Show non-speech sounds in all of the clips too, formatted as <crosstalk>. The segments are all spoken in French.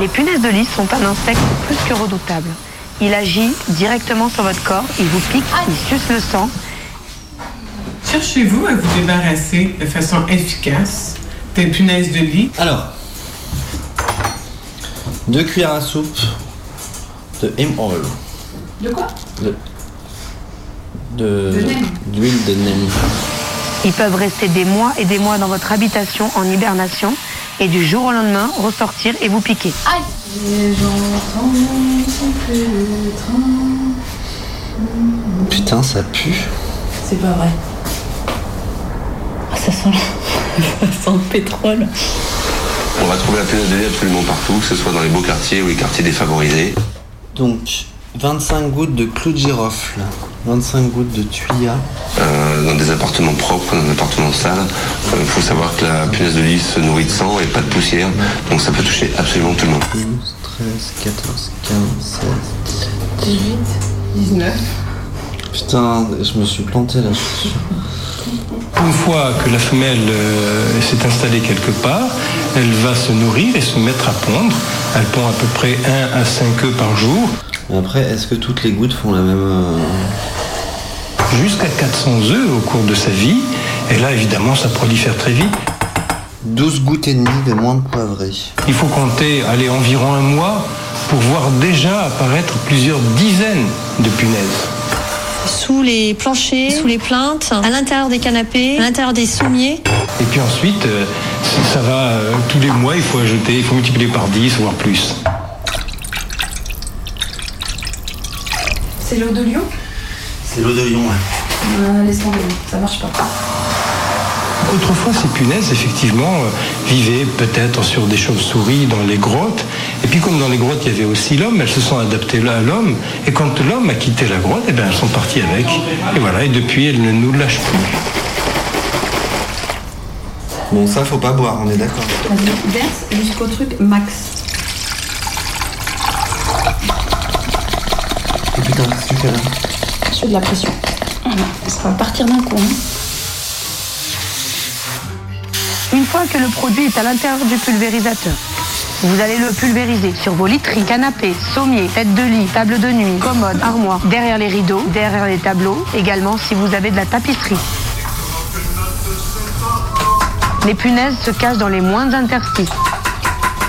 Les punaises de lit sont un insecte plus que redoutable. Il agit directement sur votre corps, il vous pique, il suce le sang. Cherchez-vous à vous débarrasser de façon efficace des punaises de lit? Alors, deux cuillères à soupe de hemp oil. De quoi? De. De. De. D'huile de neem. Ils peuvent rester des mois et des mois dans votre habitation en hibernation et du jour au lendemain ressortir et vous piquer. Aïe. Putain, ça pue. C'est pas vrai. Ah, ça sent, <laughs> ça sent le pétrole. On va trouver la lit absolument partout, que ce soit dans les beaux quartiers ou les quartiers défavorisés. Donc, 25 gouttes de clou de girofle, 25 gouttes de tuya, Euh, dans des appartements propres, dans des appartements sales, il faut savoir que la punaise de lit se nourrit de sang et pas de poussière, donc ça peut toucher absolument tout le monde. 12, 13, 14, 15, 16. 18, 19. Putain, je me suis planté là, je suis sûr. Une fois que la femelle euh, s'est installée quelque part, elle va se nourrir et se mettre à pondre. Elle pond à peu près 1 à 5 œufs par jour, après, est-ce que toutes les gouttes font la même. euh, jusqu'à 400 œufs au cours de sa vie. Et là, évidemment, ça prolifère très vite. 12 gouttes et demie de moins de poivrée. Il faut compter, aller environ un mois pour voir déjà apparaître plusieurs dizaines de punaises. Sous les planchers, sous les plaintes, à l'intérieur des canapés, à l'intérieur des sommiers. Et puis ensuite, euh, ça ça va euh, tous les mois, il faut ajouter, il faut multiplier par 10, voire plus. C'est l'eau de Lyon C'est l'eau de Lyon, ouais. euh, Laisse tomber, ça marche pas. Autrefois, ces punaises, effectivement, euh, vivaient peut-être sur des chauves-souris dans les grottes. Et puis, comme dans les grottes, il y avait aussi l'homme, elles se sont adaptées là à l'homme. Et quand l'homme a quitté la grotte, eh bien, elles sont parties avec. Et voilà, et depuis, elles ne nous lâchent plus. Bon, ça, faut pas boire, on est d'accord. Vas-y, verse jusqu'au truc max. Et putain, que Je fais de la pression. Ça va partir d'un coup. Hein. Une fois que le produit est à l'intérieur du pulvérisateur, vous allez le pulvériser sur vos literies, canapés, sommiers, têtes de lit, table de nuit, commode, armoire, derrière les rideaux, derrière les tableaux, également si vous avez de la tapisserie. Les punaises se cachent dans les moindres interstices.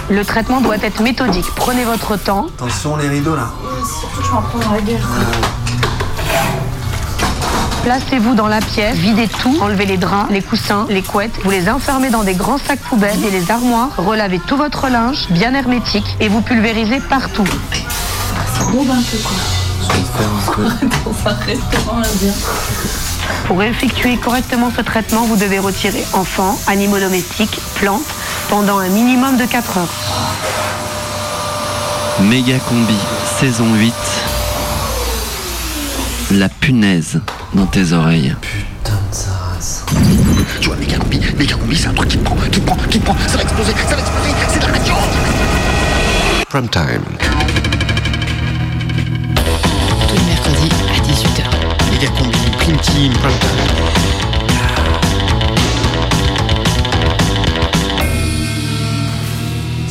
Le traitement doit être méthodique. Prenez votre temps. Attention, les rideaux là. Surtout, je m'en prends dans la gueule. Placez-vous dans la pièce, videz tout, enlevez les draps, les coussins, les couettes, vous les enfermez dans des grands sacs poubelles et les armoires, relavez tout votre linge, bien hermétique, et vous pulvérisez partout. Un peu quoi. Faire un restaurant indien. Pour effectuer correctement ce traitement, vous devez retirer enfants, animaux domestiques, plantes, pendant un minimum de 4 heures. Méga combi, saison 8. La punaise dans tes oreilles. Putain de sa race. Tu vois, méga combi, méga combi, c'est un truc qui te prend, qui te prend, qui te prend, ça va exploser, ça va exploser, c'est de la radio Prime time. Tous les mercredis à 18h. Méga combi, prime team, prime time.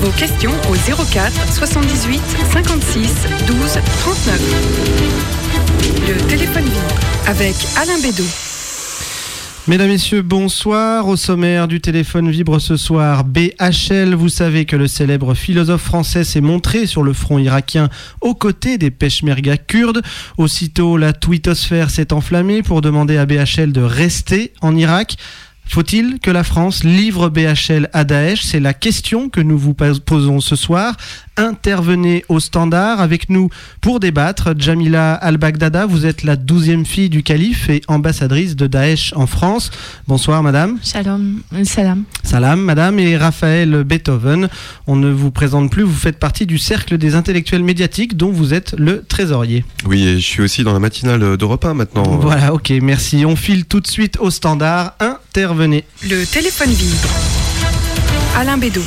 Vos questions au 04 78 56 12 39. Le téléphone vibre avec Alain Bédot. Mesdames, Messieurs, bonsoir. Au sommaire du téléphone vibre ce soir, BHL. Vous savez que le célèbre philosophe français s'est montré sur le front irakien aux côtés des peshmerga kurdes. Aussitôt, la twittosphère s'est enflammée pour demander à BHL de rester en Irak. Faut-il que la France livre BHL à Daesh? C'est la question que nous vous posons ce soir. Intervenez au standard avec nous pour débattre. Jamila Al-Baghdada, vous êtes la douzième fille du calife et ambassadrice de Daesh en France. Bonsoir madame. Shalom. Euh, Salam. Salam madame et Raphaël Beethoven. On ne vous présente plus, vous faites partie du cercle des intellectuels médiatiques dont vous êtes le trésorier. Oui, et je suis aussi dans la matinale d'Europe 1 maintenant. Voilà, ok, merci. On file tout de suite au standard. Intervenez. Le téléphone vibre. Alain Bédot.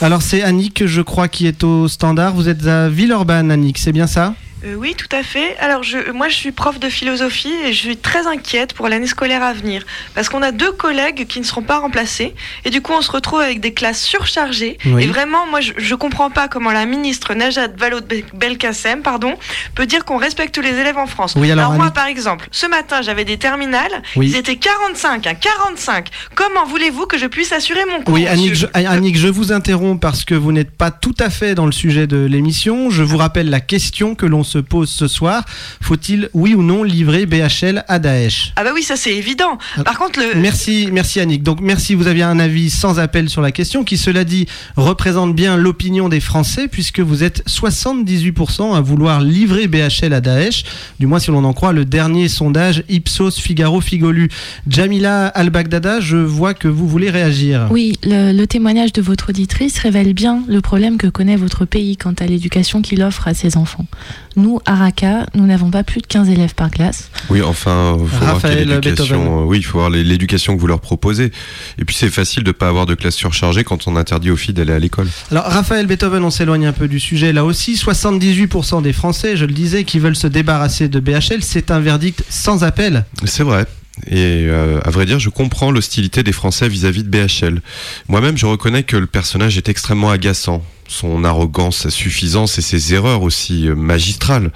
Alors c'est Annick, je crois, qui est au standard. Vous êtes à Villeurbanne, Annick, c'est bien ça? Euh, oui, tout à fait. Alors, je, moi, je suis prof de philosophie et je suis très inquiète pour l'année scolaire à venir. Parce qu'on a deux collègues qui ne seront pas remplacés. Et du coup, on se retrouve avec des classes surchargées. Oui. Et vraiment, moi, je ne comprends pas comment la ministre Najat Vallaud-Belkacem pardon, peut dire qu'on respecte les élèves en France. Oui, alors, moi, par exemple, ce matin, j'avais des terminales. Oui. Ils étaient 45, hein, 45. Comment voulez-vous que je puisse assurer mon cours Oui, Annick je, Annick, <laughs> je vous interromps parce que vous n'êtes pas tout à fait dans le sujet de l'émission. Je vous rappelle la question que l'on se pose ce soir. Faut-il, oui ou non, livrer BHL à Daesh? Ah bah oui, ça c'est évident. Par contre, le... Merci, merci Annick. Donc merci, vous aviez un avis sans appel sur la question qui, cela dit, représente bien l'opinion des Français puisque vous êtes 78% à vouloir livrer BHL à Daesh, du moins si l'on en croit le dernier sondage Ipsos Figaro Figolu. Jamila Al-Baghdada, je vois que vous voulez réagir. Oui, le, le témoignage de votre auditrice révèle bien le problème que connaît votre pays quant à l'éducation qu'il offre à ses enfants. Nous, à Raqqa, nous n'avons pas plus de 15 élèves par classe. Oui, enfin, il faut voir Raphaël quelle éducation. Beethoven. euh, Oui, il faut voir l'éducation que vous leur proposez. Et puis c'est facile de pas avoir de classe surchargée quand on interdit aux filles d'aller à l'école. Alors Raphaël Beethoven, on s'éloigne un peu du sujet là aussi. 78% des Français, je le disais, qui veulent se débarrasser de BHL, c'est un verdict sans appel. C'est vrai. Et euh, à vrai dire, je comprends l'hostilité des Français vis-à-vis de BHL. Moi-même, je reconnais que le personnage est extrêmement agaçant. Son arrogance, sa suffisance et ses erreurs aussi euh, magistrales.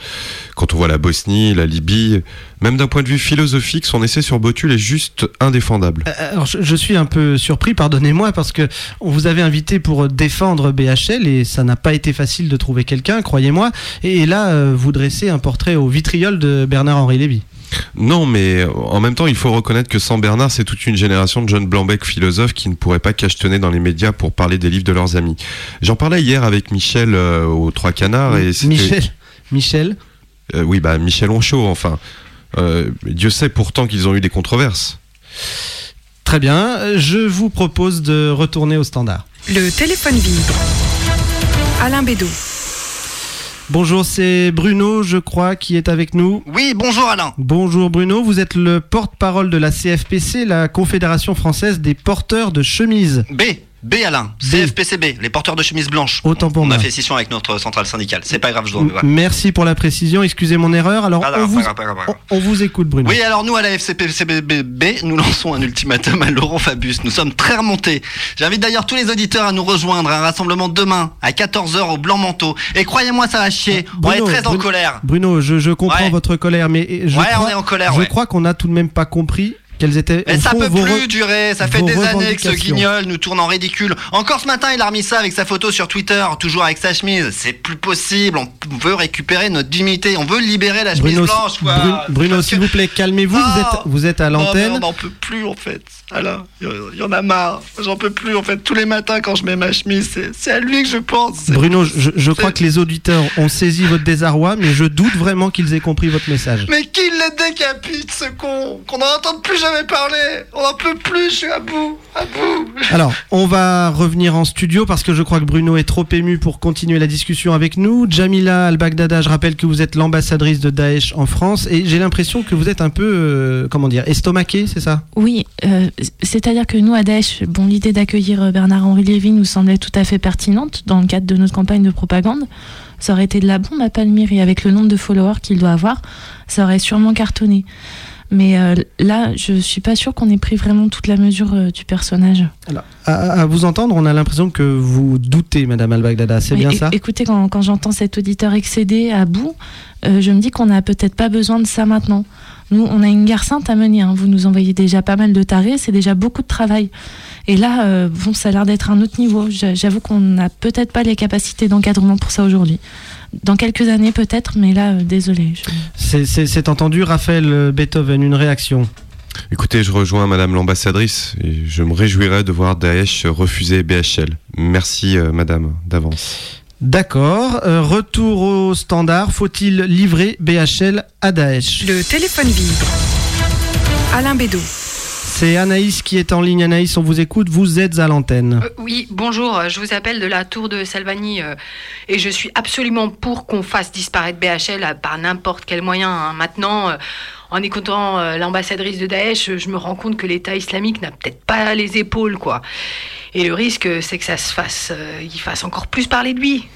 Quand on voit la Bosnie, la Libye, même d'un point de vue philosophique, son essai sur Botul est juste indéfendable. Euh, Alors, je, suis un peu surpris, pardonnez-moi, parce que on vous avait invité pour défendre BHL et ça n'a pas été facile de trouver quelqu'un, croyez-moi. Et là, euh, vous dressez un portrait au vitriol de Bernard-Henri Lévy. Non, mais en même temps, il faut reconnaître que sans Bernard, c'est toute une génération de jeunes blancs-becs philosophes qui ne pourraient pas cachetonner dans les médias pour parler des livres de leurs amis. J'en parlais hier avec Michel euh, aux Trois Canards et Michel, Michel, Euh, oui, bah Michel Onchaud, enfin. Euh, Dieu sait pourtant qu'ils ont eu des controverses. très bien. Euh, Je vous propose de retourner au standard. Le téléphone vibre. Alain Bédot. Bonjour, c'est Bruno, je crois, qui est avec nous. Oui, bonjour Alain. Bonjour Bruno, vous êtes le porte-parole de la CFPC, la Confédération française des porteurs de chemises. B. B Alain, CFPCB, les porteurs de chemises blanches. Autant pour On moi. a fait scission avec notre centrale syndicale. C'est pas grave, je dois. Voilà. Merci pour la précision, excusez mon erreur. Alors, on, vous, grave, grave, grave. on- on vous écoute Bruno. Oui, alors nous, à la FCPCB, nous lançons un ultimatum à Laurent Fabius. Nous sommes très remontés. J'invite d'ailleurs tous les auditeurs à nous rejoindre à un rassemblement demain à 14h au Blanc Manteau. Et croyez-moi, ça va chier. on est Bruno, très en Bruno- colère. Bruno, je, je comprends Ouais. votre colère, mais je Ouais, crois, on est en colère, je ouais. crois qu'on n'a tout de même pas compris quelles étaient. Mais ça fond, peut plus re- durer, ça fait des années que ce guignol nous tourne en ridicule. Encore ce matin, il a remis ça avec sa photo sur Twitter, toujours avec sa chemise. C'est plus possible, on veut récupérer notre dignité, on veut libérer la chemise Bruno, blanche. quoi. Bruno, s'il vous plaît, calmez-vous. Vous êtes, vous êtes à l'antenne. on n'en peut plus en fait. Alain, il y- en a marre. J'en peux plus en fait. Tous les matins quand je mets ma chemise, c'est- à lui que je pense. Bruno, je, je crois que les auditeurs ont saisi votre désarroi, mais je doute vraiment qu'ils aient compris votre message. Mais qui le décapite ce con Qu'on n'en entende plus jamais On n'en peut plus, je suis à bout, à bout. Alors, on va revenir en studio parce que je crois que Bruno est trop ému pour continuer la discussion avec nous. Jamila Al-Baghdada, je rappelle que vous êtes l'ambassadrice de Daesh en France et j'ai l'impression que vous êtes un peu, euh, comment dire, estomaqué, c'est ça? Oui, euh, c'est-à-dire que nous, à Daesh, bon, l'idée d'accueillir euh, Bernard-Henri Lévy nous semblait tout à fait pertinente dans le cadre de notre campagne de propagande. Ça aurait été de la bombe à Palmyre et avec le nombre de followers qu'il doit avoir, ça aurait sûrement cartonné. Mais euh, là, je suis pas sûre qu'on ait pris vraiment toute la mesure euh, du personnage. Alors, à, à vous entendre, on a l'impression que vous doutez, Madame Al-Baghdada, c'est bien ça? Écoutez, quand, quand j'entends cet auditeur excédé à bout, euh, je me dis qu'on n'a peut-être pas besoin de ça maintenant. Nous, on a une guerre sainte à mener. hein. Vous nous envoyez déjà pas mal de tarés, c'est déjà beaucoup de travail. Et là, bon, ça a l'air d'être un autre niveau. J'a- J'avoue qu'on n'a peut-être pas les capacités d'encadrement pour ça aujourd'hui. Dans quelques années, peut-être, mais là, euh, désolé. je- C'est- entendu, Raphaël euh, Beethoven, une réaction Écoutez, je rejoins Madame l'ambassadrice et je me réjouirais de voir Daesh refuser BHL. Merci euh, Madame d'avance. D'accord. Euh, retour au standard. Faut-il livrer BHL à Daesh? Le téléphone vibre. Alain Bédot. C'est Anaïs qui est en ligne. Anaïs, on vous écoute. Vous êtes à l'antenne. Euh, oui, bonjour, euh, je vous appelle de la tour de Salvani euh, et je suis absolument pour qu'on fasse disparaître BHL à- par n'importe quel moyen. hein. Maintenant, euh, en écoutant euh, l'ambassadrice de Daesh, je me rends compte que l'État islamique n'a peut-être pas les épaules, quoi. Et le risque, c'est que ça se fasse, euh, il fasse encore plus parler de lui.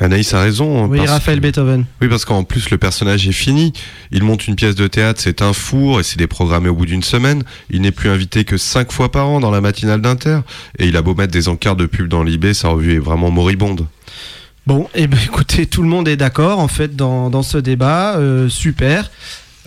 Anaïs a raison. Oui, parce- Raphaël Beethoven. Oui, parce qu'en plus, le personnage est fini. Il monte une pièce de théâtre, c'est un four, et c'est déprogrammé au bout d'une semaine. Il n'est plus invité que cinq fois par an dans la matinale d'Inter. Et il a beau mettre des encarts de pub dans l'IB, sa revue est vraiment moribonde. Bon, eh ben, <laughs> écoutez, tout le monde est d'accord en fait dans, dans ce débat. Euh, super.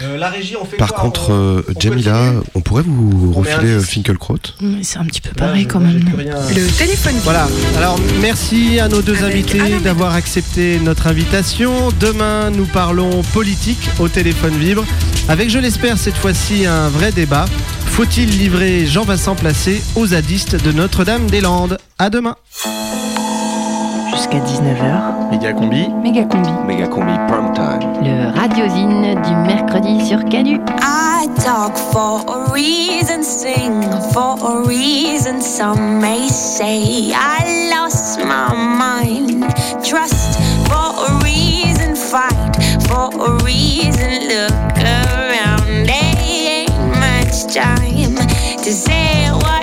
Euh, la régie, on fait Par quoi contre, On- euh, on Jamila, on pourrait vous On refiler euh. Finkelkraut Mais C'est un petit peu pareil quand même. Le téléphone vibre. Voilà. Alors, merci à nos deux Avec invités d'avoir accepté notre invitation. Demain, nous parlons politique au téléphone vibre. Avec, je l'espère, cette fois-ci, un vrai débat. Faut-il livrer Jean-Vincent Placé aux zadistes de Notre-Dame-des-Landes? À demain. Jusqu'à 19h, Méga combi. méga combi. Méga combi prime time. Le radiosine du mercredi sur Canu. I talk for a reason, sing for a reason. Some may say I lost my mind. Trust for a reason, fight for a reason. Look around, there ain't much time to say what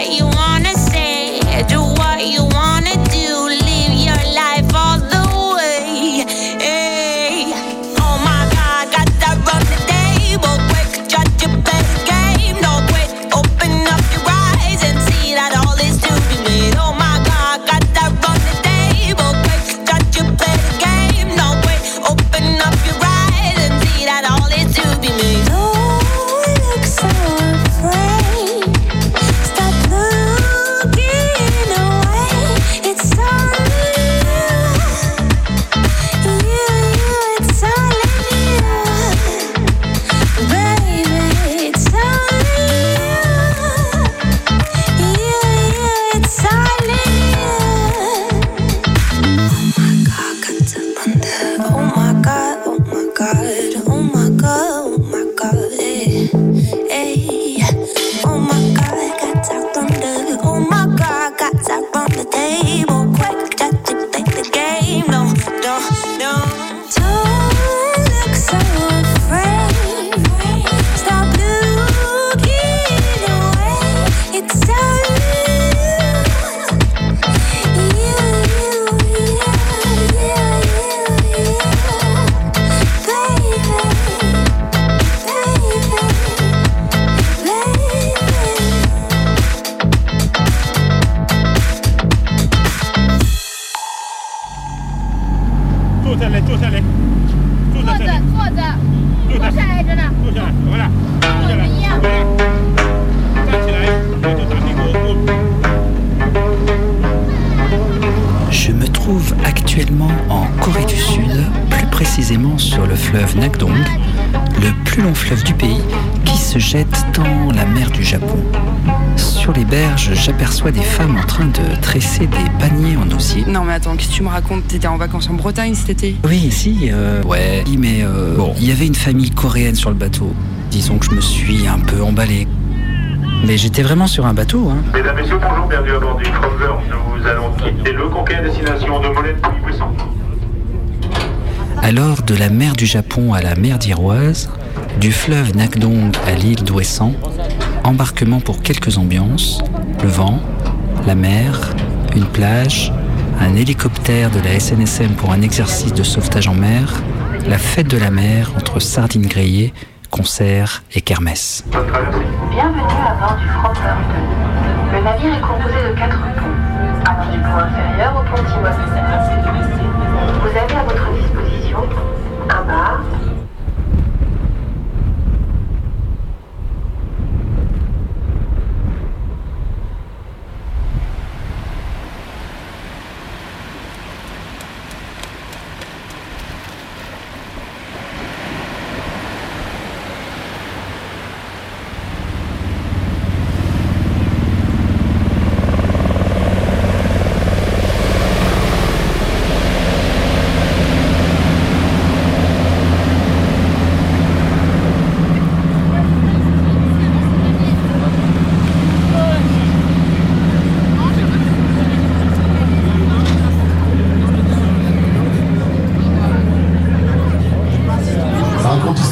des femmes en train de tresser des paniers en osier. Non mais attends, qu'est-ce que tu me racontes? T'étais en vacances en Bretagne cet été? Oui, si, euh, ouais, mais euh, bon, il y avait une famille coréenne sur le bateau. Disons que je me suis un peu emballé. Mais j'étais vraiment sur un bateau, hein. Mesdames, Messieurs, bonjour, bienvenue à bord du Traveler. Nous allons quitter le conquet à destination de Molenbeek-Buisson. Alors, de la mer du Japon à la mer d'Iroise, du fleuve Nakdong à l'île d'Ouessant, embarquement pour quelques ambiances, le vent, la mer, une plage, un hélicoptère de la SNSM pour un exercice de sauvetage en mer, la fête de la mer entre sardines grillées, concerts et kermesse. Bienvenue à bord du Frankfurt. Le navire est composé de quatre ponts, allant du pont inférieur au pont Timon. Vous avez à votre disposition un bar,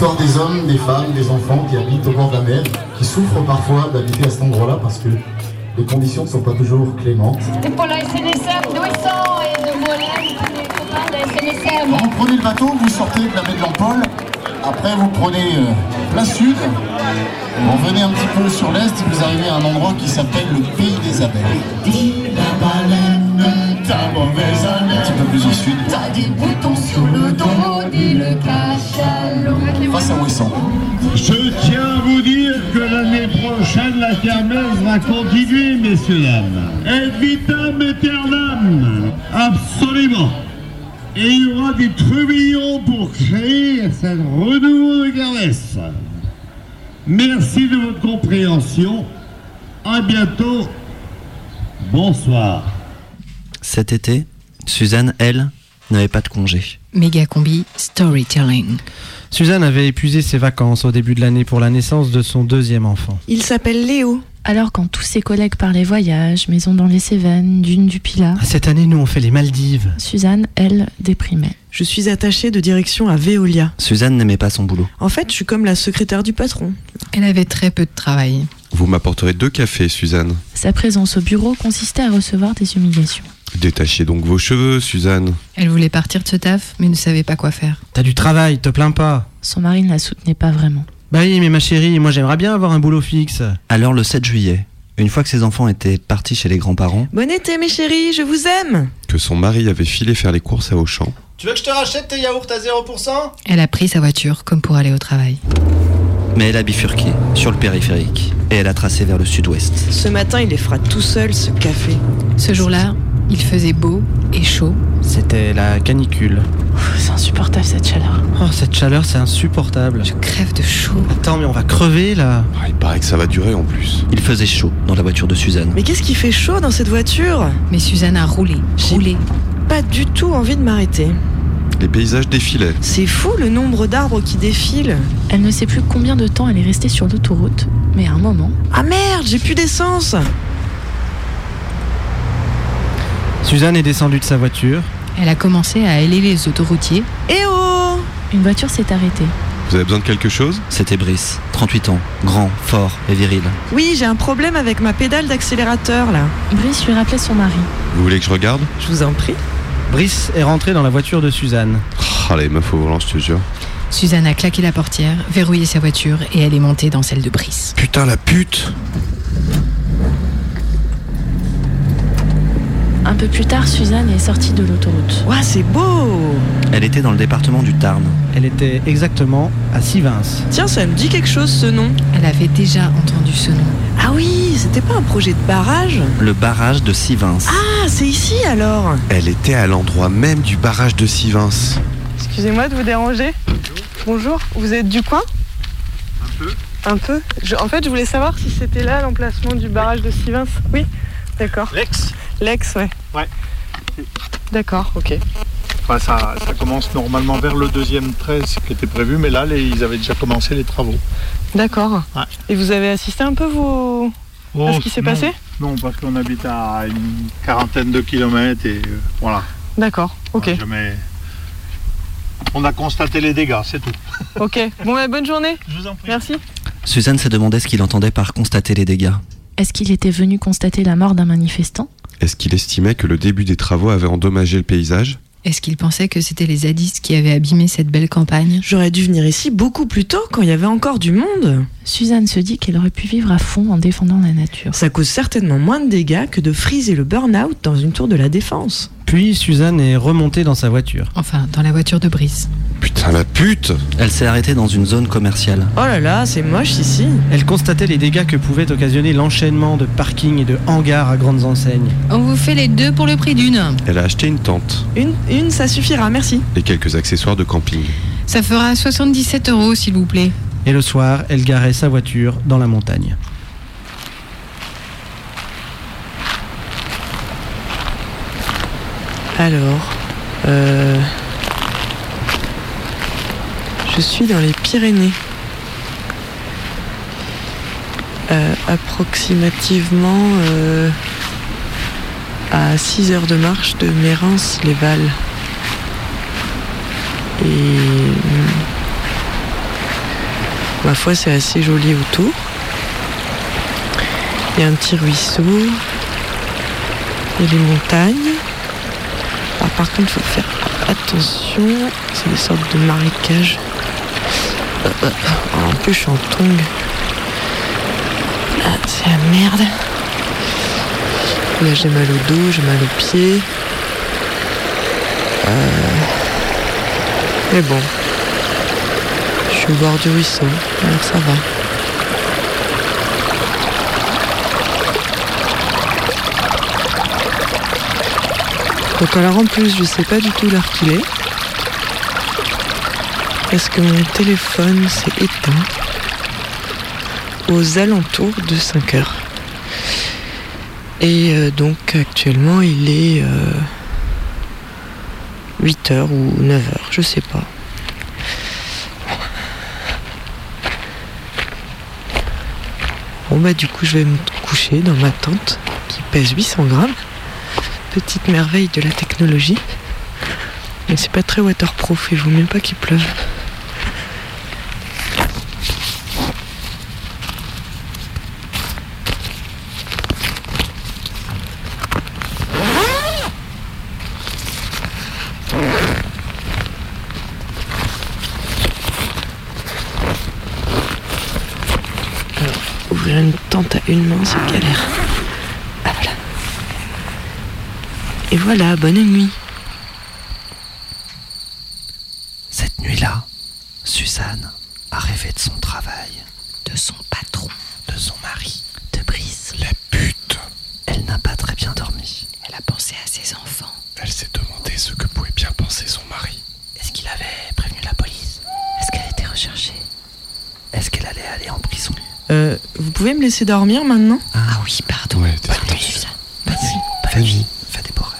l'histoire des hommes, des femmes, des enfants qui habitent au bord de la mer, qui souffrent parfois d'habiter à cet endroit-là parce que les conditions ne sont pas toujours clémentes. Pour la SNSM et de Molène, les copains de la SNSM. Quand vous prenez le bateau, vous sortez de la baie de l'Empole, après vous prenez euh, la sud, vous revenez un petit peu sur l'est et vous arrivez à un endroit qui s'appelle le Pays des Abeilles. La baleine, ta mauvaise haleine. Un petit peu plus au sud. T'as des boutons sur le dos, dis le cachalot. Face à Ouessant. Je tiens à vous dire que l'année prochaine, la kermesse va continuer, messieurs, dames. Et vitam aeternam, absolument. Et il y aura des trubillons pour créer cette renouveau de kermesse. Merci de votre compréhension. À bientôt. Bonsoir. Cet été, Suzanne, elle, n'avait pas de congé. Méga combi storytelling. Suzanne avait épuisé ses vacances au début de l'année pour la naissance de son deuxième enfant. Il s'appelle Léo. Alors quand tous ses collègues parlaient voyage, maison dans les Cévennes, dune du Pilat, Ah, Cette année, nous, on fait les Maldives. Suzanne, elle, déprimait. Je suis attachée de direction à Veolia. Suzanne n'aimait pas son boulot. En fait, je suis comme la secrétaire du patron. Elle avait très peu de travail. Vous m'apporterez deux cafés, Suzanne. Sa présence au bureau consistait à recevoir des humiliations. Détachez donc vos cheveux, Suzanne. Elle voulait partir de ce taf, mais ne savait pas quoi faire. T'as du travail, te plains pas. Son mari ne la soutenait pas vraiment. Bah oui, mais ma chérie, moi j'aimerais bien avoir un boulot fixe. Alors le 7 juillet, une fois que ses enfants étaient partis chez les grands-parents, Bon été, mes chéris, je vous aime. Que son mari avait filé faire les courses à Auchan. Tu veux que je te rachète tes yaourts à 0% Elle a pris sa voiture comme pour aller au travail. mais elle a bifurqué sur le périphérique et elle a tracé vers le sud-ouest. Ce matin, il les fera tout seul, ce café. Ce jour-là, il faisait beau et chaud. C'était la canicule. C'est insupportable cette chaleur. Oh, cette chaleur, c'est insupportable. Je crève de chaud. Attends, mais on va crever là. Ah, il paraît que ça va durer en plus. Il faisait chaud dans la voiture de Suzanne. Mais qu'est-ce qui fait chaud dans cette voiture? Mais Suzanne a roulé, roulé. Pas du tout envie de m'arrêter. Les paysages défilaient. C'est fou le nombre d'arbres qui défilent. Elle ne sait plus combien de temps elle est restée sur l'autoroute, mais à un moment, Ah merde, j'ai plus d'essence. Suzanne est descendue de sa voiture. Elle a commencé à héler les autoroutiers. Eh oh une voiture s'est arrêtée. Vous avez besoin de quelque chose? C'était Brice, 38 ans, grand, fort et viril. Oui, j'ai un problème avec ma pédale d'accélérateur là. Brice lui rappelait son mari. Vous voulez que je regarde? Je vous en prie. Brice est rentré dans la voiture de Suzanne. Ah, les meufs au volant, je te jure. Suzanne a claqué la portière, verrouillé sa voiture et elle est montée dans celle de Brice. Putain, la pute Un peu plus tard, Suzanne est sortie de l'autoroute. Ouah, c'est beau Elle était dans le département du Tarn. Elle était exactement à Sivins. Tiens, ça me dit quelque chose ce nom. Elle avait déjà entendu ce nom. Ah oui, c'était pas un projet de barrage? Le barrage de Sivins. Ah, c'est ici alors Elle était à l'endroit même du barrage de Sivins. Excusez-moi de vous déranger. Bonjour, vous êtes du coin? Un peu. Un peu? Je- En fait, je voulais savoir si c'était là l'emplacement du barrage de Sivins. Oui? D'accord. Lex? Lex, ouais. Ouais. D'accord, ok. Enfin, ça, ça commence normalement vers le deuxième trait, ce qui était prévu, mais là, les- ils avaient déjà commencé les travaux. D'accord. Ouais. Et vous avez assisté un peu vous à Oh, ce qui s'est passé? Non, parce qu'on habite à une quarantaine de kilomètres et euh, voilà. D'accord, ok. On a jamais- On a constaté les dégâts, c'est tout. <laughs> Ok. Bon, bah, bonne journée. Je vous en prie. Merci. Suzanne se demandait ce qu'il entendait par constater les dégâts. Est-ce qu'il était venu constater la mort d'un manifestant? Est-ce qu'il estimait que le début des travaux avait endommagé le paysage? Est-ce qu'il pensait que c'était les zadistes qui avaient abîmé cette belle campagne? J'aurais dû venir ici beaucoup plus tôt quand il y avait encore du monde. Suzanne se dit qu'elle aurait pu vivre à fond en défendant la nature. Ça cause certainement moins de dégâts que de friser le burn-out dans une tour de la défense. Puis Suzanne est remontée dans sa voiture. Enfin, dans la voiture de Brice. Putain, la pute Elle s'est arrêtée dans une zone commerciale. Oh là là, c'est moche ici. Elle constatait les dégâts que pouvait occasionner l'enchaînement de parkings et de hangars à grandes enseignes. On vous fait les deux pour le prix d'une. Elle a acheté une tente Une, une, ça suffira, merci. et quelques accessoires de camping. Ça fera 77 euros, s'il vous plaît. Et le soir, elle garait sa voiture dans la montagne. Alors, euh, je suis dans les Pyrénées. Euh, approximativement euh, à 6 heures de marche de Mérins-les-Valles. Et hum, ma foi, c'est assez joli autour. Il y a un petit ruisseau. Il y a les montagnes. Par contre, il faut faire attention. C'est des sortes de marécages. Euh, euh, en plus, je suis en tongue. Ah, c'est la merde. Là, j'ai mal au dos, j'ai mal aux pieds. Euh, Mais bon, je suis au bord du ruisseau, alors ça va. Donc alors en plus, je sais pas du tout l'heure qu'il est. Parce que mon téléphone s'est éteint aux alentours de 5 heures. Et euh, donc actuellement il est 8h ou 9h, je sais pas. Bon bah du coup je vais me coucher dans ma tente qui pèse 800 grammes. Petite merveille de la technologie. Mais c'est pas très waterproof, il vaut mieux pas qu'il pleuve. Alors, ouvrir une tente à une main, c'est galère. Ah voilà. Et voilà, bonne nuit. Cette nuit-là, Suzanne a rêvé de son travail, de son patron, de son mari, de Brice. La pute. Elle n'a pas très bien dormi. Elle a pensé à ses enfants. Elle s'est demandé ce que pouvait bien penser son mari. Est-ce qu'il avait prévenu la police? Est-ce qu'elle a été recherchée? Est-ce qu'elle allait aller en prison? Euh, vous pouvez me laisser dormir maintenant? Ah oui, pardon. Ouais, Bonne nuit, Suzanne. Bonne nuit. Bonne nuit. Fais des beaux rêves.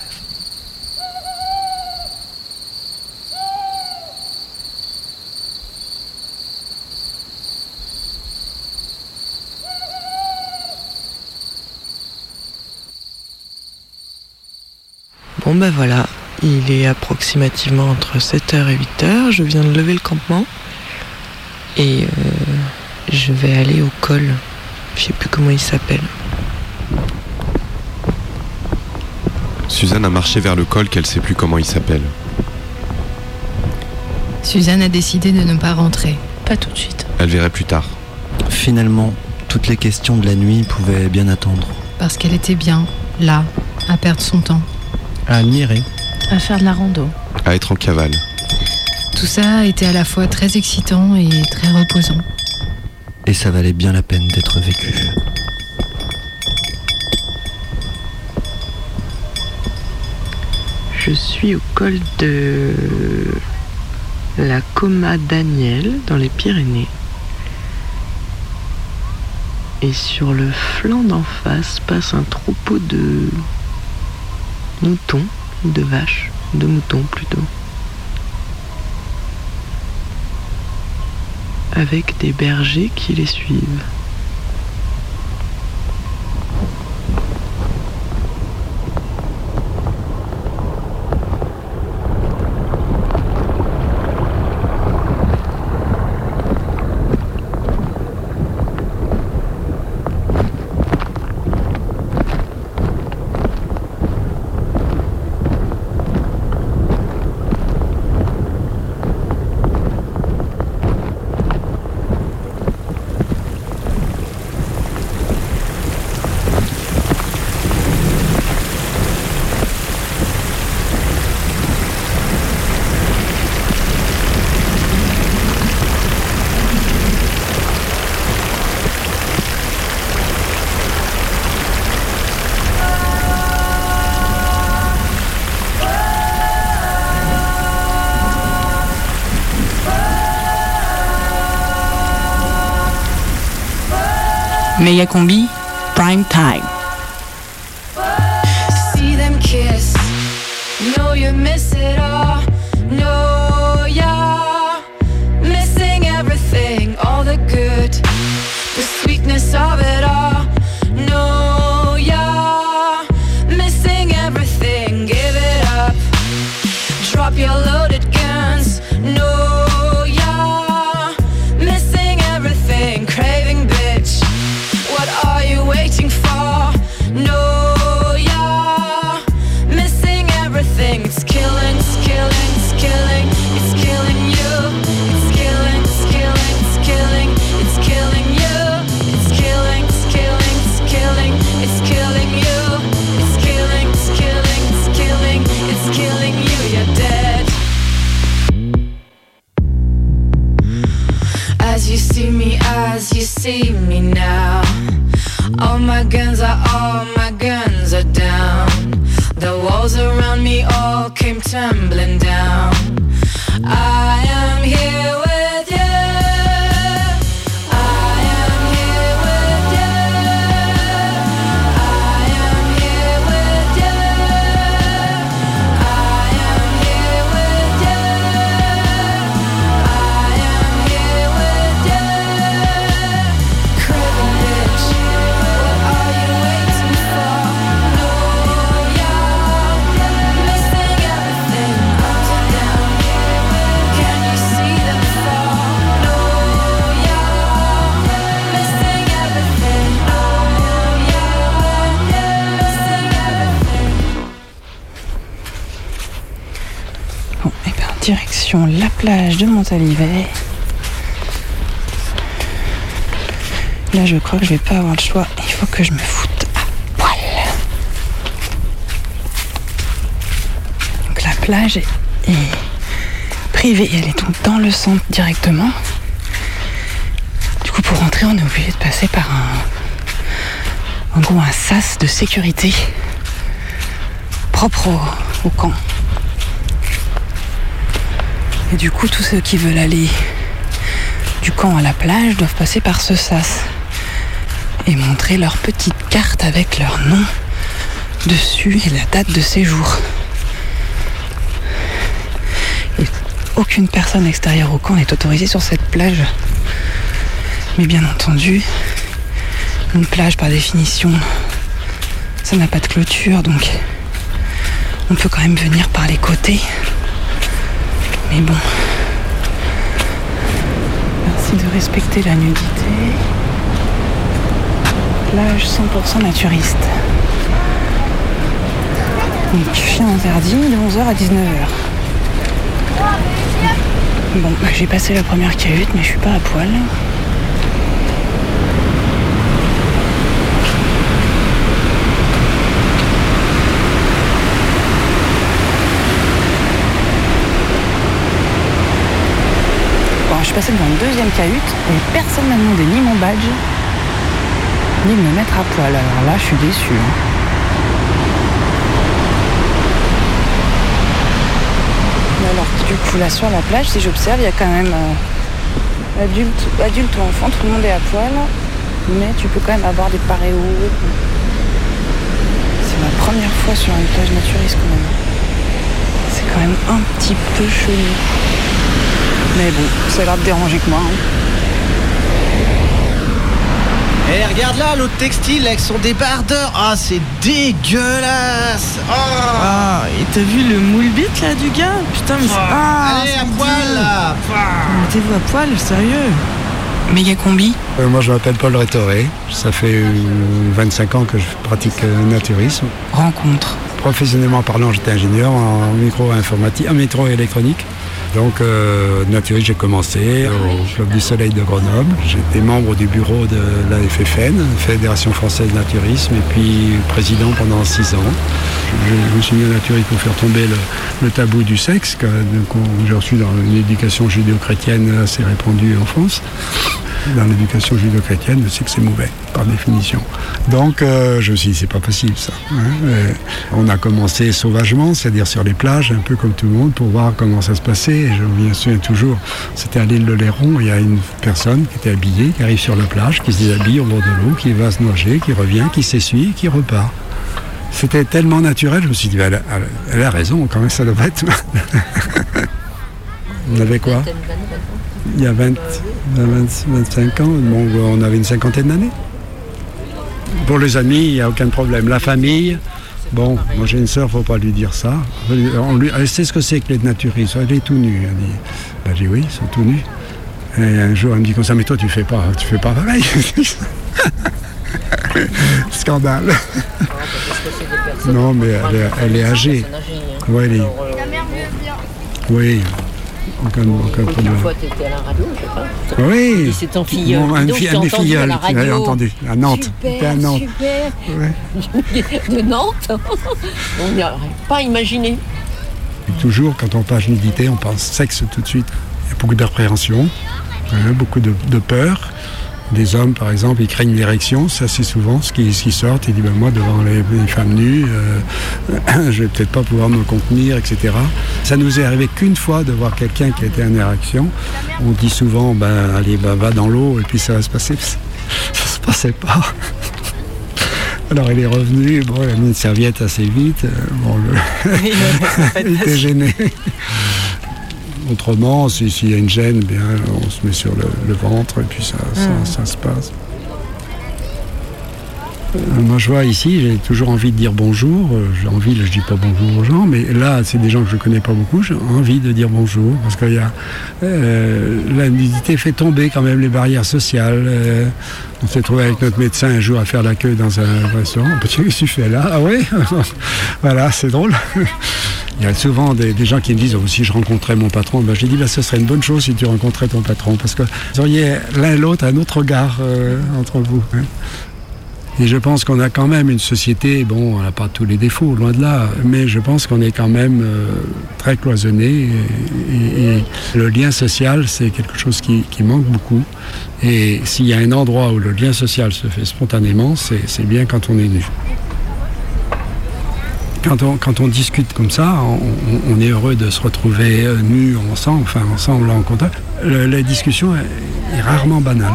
Bon ben voilà, il est approximativement entre 7h et 8h, je viens de lever le campement et euh, je vais aller au col, je sais plus comment il s'appelle. Suzanne a marché vers le col qu'elle sait plus comment il s'appelle. Suzanne a décidé de ne pas rentrer. Pas tout de suite. Elle verrait plus tard. Finalement, toutes les questions de la nuit pouvaient bien attendre. Parce qu'elle était bien, là, à perdre son temps. À admirer. À faire de la rando. À être en cavale. Tout ça était à la fois très excitant et très reposant. Et ça valait bien la peine d'être vécu. Je suis au col de la Coma Daniel dans les Pyrénées. Et sur le flanc d'en face passe un troupeau de moutons, ou de vaches, de moutons plutôt. Avec des bergers qui les suivent. Mega Combi, prime time. See them kiss. You miss it all. You're missing everything, all the good, the sweetness of it all. La plage de Montalivet. Là, je crois que je vais pas avoir le choix. Il faut que je me foute à poil. Donc la plage est, privée. Elle est donc dans le centre directement. Du coup, pour rentrer, on est obligé de passer par un, en gros, un sas de sécurité propre au camp. Et du coup, tous ceux qui veulent aller du camp à la plage doivent passer par ce sas et montrer leur petite carte avec leur nom dessus et la date de séjour. Et aucune personne extérieure au camp n'est autorisée sur cette plage. Mais bien entendu, une plage par définition, ça n'a pas de clôture, donc on peut quand même venir par les côtés. Mais bon. Merci de respecter la nudité. Plage 100% naturiste. Donc chien interdit de 11h à 19h. Bon, j'ai passé la première cahute, mais je suis pas à poil. Suis passée devant une deuxième cahute et personne m'a demandé ni mon badge, ni de me mettre à poil. Alors là, je suis déçue. hein. Alors, du coup, là sur la plage, si j'observe, il y a quand même euh, adulte, adulte ou enfant, tout le monde est à poil, mais tu peux quand même avoir des paréos. C'est ma première fois sur une plage naturiste quand même. C'est quand même un petit peu chelou. Mais bon, ça a l'air de déranger que moi. hein. Eh, regarde là, l'autre textile avec son débardeur. Ah, c'est dégueulasse. Ah, et t'as vu le moule bite là du gars? Putain, mais c'est. Ah, Allez, à poil là. Mettez-vous à poil, sérieux Méga combi? Euh, moi, je m'appelle Paul Rétoré. Ça fait euh, 25 ans que je pratique le naturisme. Rencontre. Professionnellement parlant, j'étais ingénieur en micro-informatique, en métro-électronique. Donc, euh, naturiste, j'ai commencé au Club du Soleil de Grenoble. J'étais membre du bureau de la FFN, Fédération Française Naturisme, et puis président pendant six ans. Je, me suis mis au naturisme pour faire tomber le, le tabou du sexe, que, j'ai reçu dans une éducation judéo-chrétienne assez répandue en France. Dans l'éducation judéo-chrétienne, le sexe est mauvais, par définition. Donc, euh, je me suis dit, c'est pas possible ça. hein. Euh, on a commencé sauvagement, c'est-à-dire sur les plages, un peu comme tout le monde, pour voir comment ça se passait. Je me souviens toujours, c'était à l'île de Léron, il y a une personne qui était habillée, qui arrive sur la plage, qui se déshabille au bord de l'eau, qui va se nager, qui revient, qui s'essuie, qui repart. C'était tellement naturel, je me suis dit, elle a raison, quand même, ça doit être. <laughs> on avait quoi? Il y a 20, 20, 25 ans, bon, on avait une cinquantaine d'années. Pour les amis, il n'y a aucun problème. La famille, bon, moi j'ai une sœur, faut pas lui dire ça. On lui, elle sait ce que c'est que les naturistes, elle est tout nue. Elle dit, ben, j'ai oui, ils sont tout nus. Et un jour, elle me dit comme ça, mais toi tu fais pas, tu fais pas pareil. <laughs> Scandale. non, mais elle est, elle est âgée. Elle est- Oui, aucun, aucun Une fois, t'étais à la radio, je sais pas. Oui. Et c'est en filleul. Bon, Dis un, donc, fi- je un des filleuls, tu l'avais entendu, à Nantes. C'était à Super, Nantes. super. <laughs> De Nantes <laughs> On n'y aurait pas imaginé. Et toujours, quand on parle nudité, on pense sexe tout de suite. Il y a beaucoup d'appréhension, hein, beaucoup de, de peur. Des hommes, par exemple, ils craignent l'érection, ça c'est souvent ce qui, ce qui sort. Ils disent, ben, moi, devant les, les femmes nues, euh, <clears throat> je vais peut-être pas pouvoir me contenir, etc. Ça nous est arrivé qu'une fois de voir quelqu'un qui a été en érection. On dit souvent, ben, allez, ben, va dans l'eau et puis ça va se passer. <laughs> Ça se passait pas. Alors il est revenu, bon, il a mis une serviette assez vite. euh, Bon, le- <laughs> il <laughs> était gêné. Autrement, si- s'il y a une gêne, bien, on se met sur le, le ventre et puis ça, ça- Mm. ça se passe. Euh, Moi, je vois ici, j'ai toujours envie de dire bonjour. Euh, J'ai envie, je dis pas bonjour aux gens, mais là, c'est des gens que je connais pas beaucoup. J'ai envie de dire bonjour parce y a euh, la nudité fait tomber quand même les barrières sociales. Euh, on s'est trouvé avec notre médecin un jour à faire la queue dans un restaurant. Qu'est-ce que tu fais là? Ah oui <laughs> Voilà, c'est drôle. Il y a souvent des, gens qui me disent oh, si je rencontrais mon patron, ben, j'ai dit bah, ce serait une bonne chose si tu rencontrais ton patron parce que vous auriez l'un et l'autre un autre regard euh, entre vous. hein. Et je pense qu'on a quand même une société, bon, on n'a pas tous les défauts, loin de là, mais je pense qu'on est quand même euh, très cloisonné et, le lien social, c'est quelque chose qui, manque beaucoup. Et s'il y a un endroit où le lien social se fait spontanément, c'est bien quand on est nu. Quand on, quand on discute comme ça, on, est heureux de se retrouver euh, nus ensemble, enfin ensemble en contact. Le- la discussion est, est rarement banale.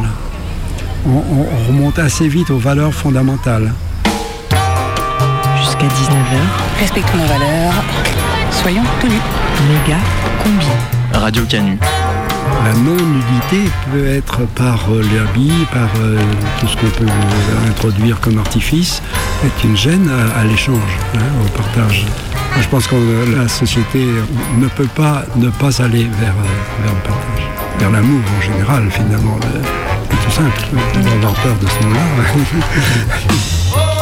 On, on- on remonte assez vite aux valeurs fondamentales. Jusqu'à 19h, Respectons nos valeurs. Soyons tenus. méga combi. Radio Canu. La non-nudité peut être par euh, l'habit, par euh, tout ce qu'on peut euh, introduire comme artifice, est une gêne à, l'échange, hein, au partage. Moi, Je pense que la société ne peut pas ne pas aller vers, vers le partage, vers l'amour en général finalement. Le- C'est tout simple, on va avoir peur de ce mot-là. <laughs>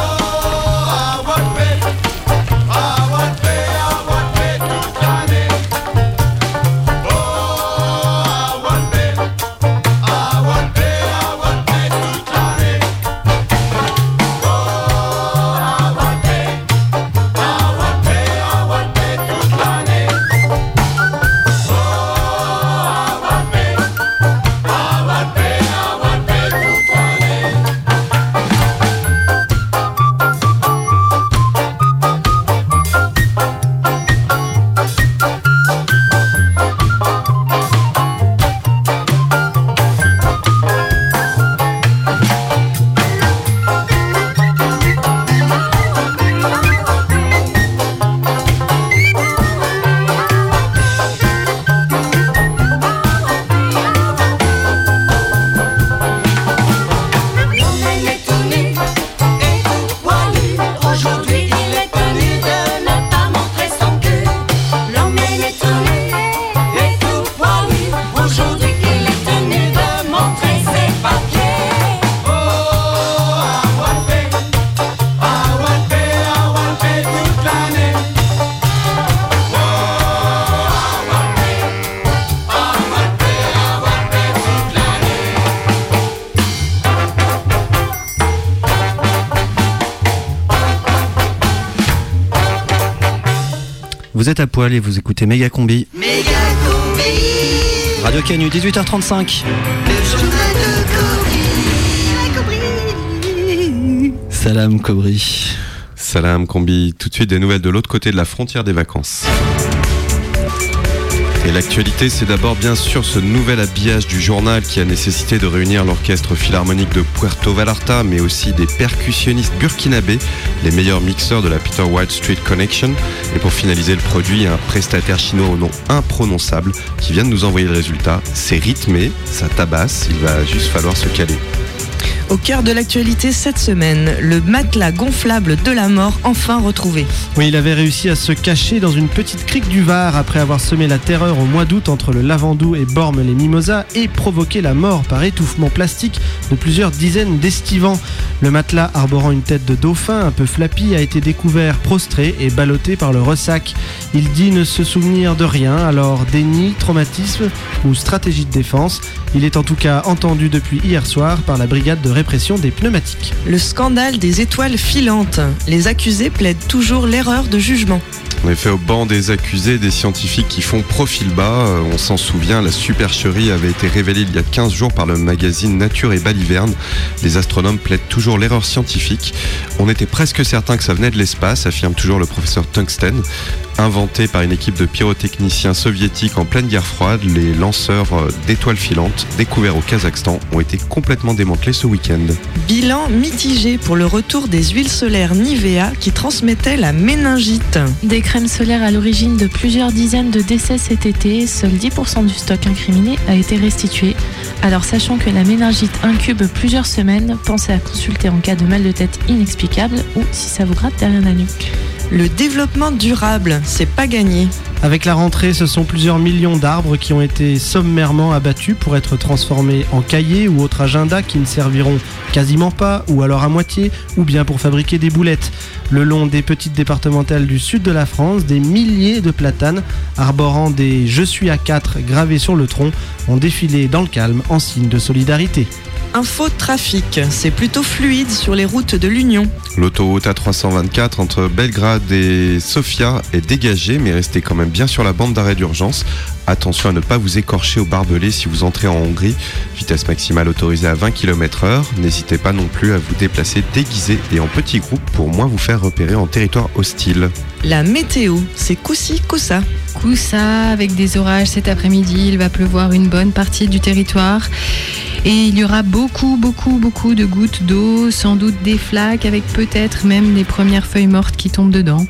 êtes à poil et vous écoutez Méga Combi. Radio Canu, 18h35. Salam Cobri. Salam Combi, tout de suite des nouvelles de l'autre côté de la frontière des vacances. Et l'actualité, c'est d'abord bien sûr ce nouvel habillage du journal qui a nécessité de réunir l'orchestre philharmonique de Puerto Vallarta, mais aussi des percussionnistes burkinabés, les meilleurs mixeurs de la Peter White Street Connection. Et pour finaliser le produit, un prestataire chinois au nom imprononçable qui vient de nous envoyer le résultat. C'est rythmé, ça tabasse, il va juste falloir se caler. Au cœur de l'actualité cette semaine, le matelas gonflable de la mort enfin retrouvé. Oui, il avait réussi à se cacher dans une petite crique du Var après avoir semé la terreur au mois d'août entre le Lavandou et Bormes-les-Mimosas et provoqué la mort par étouffement plastique de plusieurs dizaines d'estivants. Le matelas arborant une tête de dauphin un peu flappie a été découvert prostré et ballotté par le ressac. Il dit ne se souvenir de rien, alors déni, traumatisme ou stratégie de défense. Il est en tout cas entendu depuis hier soir par la brigade de répression des pneumatiques. Le scandale des étoiles filantes. Les accusés plaident toujours l'erreur de jugement. En effet, au banc des accusés, des scientifiques qui font profil bas, euh, on s'en souvient, la supercherie avait été révélée il y a 15 jours par le magazine Nature et Baliverne. Les astronomes plaident toujours l'erreur scientifique. On était presque certain que ça venait de l'espace, affirme toujours le professeur Tungsten. Inventé par une équipe de pyrotechniciens soviétiques en pleine guerre froide, les lanceurs euh, d'étoiles filantes, découverts au Kazakhstan, ont été complètement démantelés ce week-end. Bilan mitigé pour le retour des huiles solaires Nivea qui transmettaient la méningite. Des crèmes solaires à l'origine de plusieurs dizaines de décès cet été, seul 10% du stock incriminé a été restitué. Alors sachant que la méningite incube plusieurs semaines, pensez à consulter en cas de mal de tête inexplicable ou si ça vous gratte derrière la nuque. Le développement durable, c'est pas gagné. Avec la rentrée, ce sont plusieurs millions d'arbres qui ont été sommairement abattus pour être transformés en cahiers ou autres agendas qui ne serviront quasiment pas, ou alors à moitié, ou bien pour fabriquer des boulettes. Le long des petites départementales du sud de la France, des milliers de platanes arborant des Je suis à 4 gravés sur le tronc ont défilé dans le calme en signe de solidarité. Info trafic, c'est plutôt fluide sur les routes de l'Union. L'autoroute A324 entre Belgrade et Sofia est dégagée, mais restez quand même bien sur la bande d'arrêt d'urgence. Attention à ne pas vous écorcher au barbelé si vous entrez en Hongrie. Vitesse maximale autorisée à 20 km/h. N'hésitez pas non plus à vous déplacer déguisé et en petits groupes pour moins vous faire repérer en territoire hostile. La météo, c'est coussi coussa. Coussa, avec des orages cet après-midi, il va pleuvoir une bonne partie du territoire. Et il y aura beaucoup, beaucoup, beaucoup de gouttes d'eau, sans doute des flaques, avec peut-être même les premières feuilles mortes qui tombent dedans.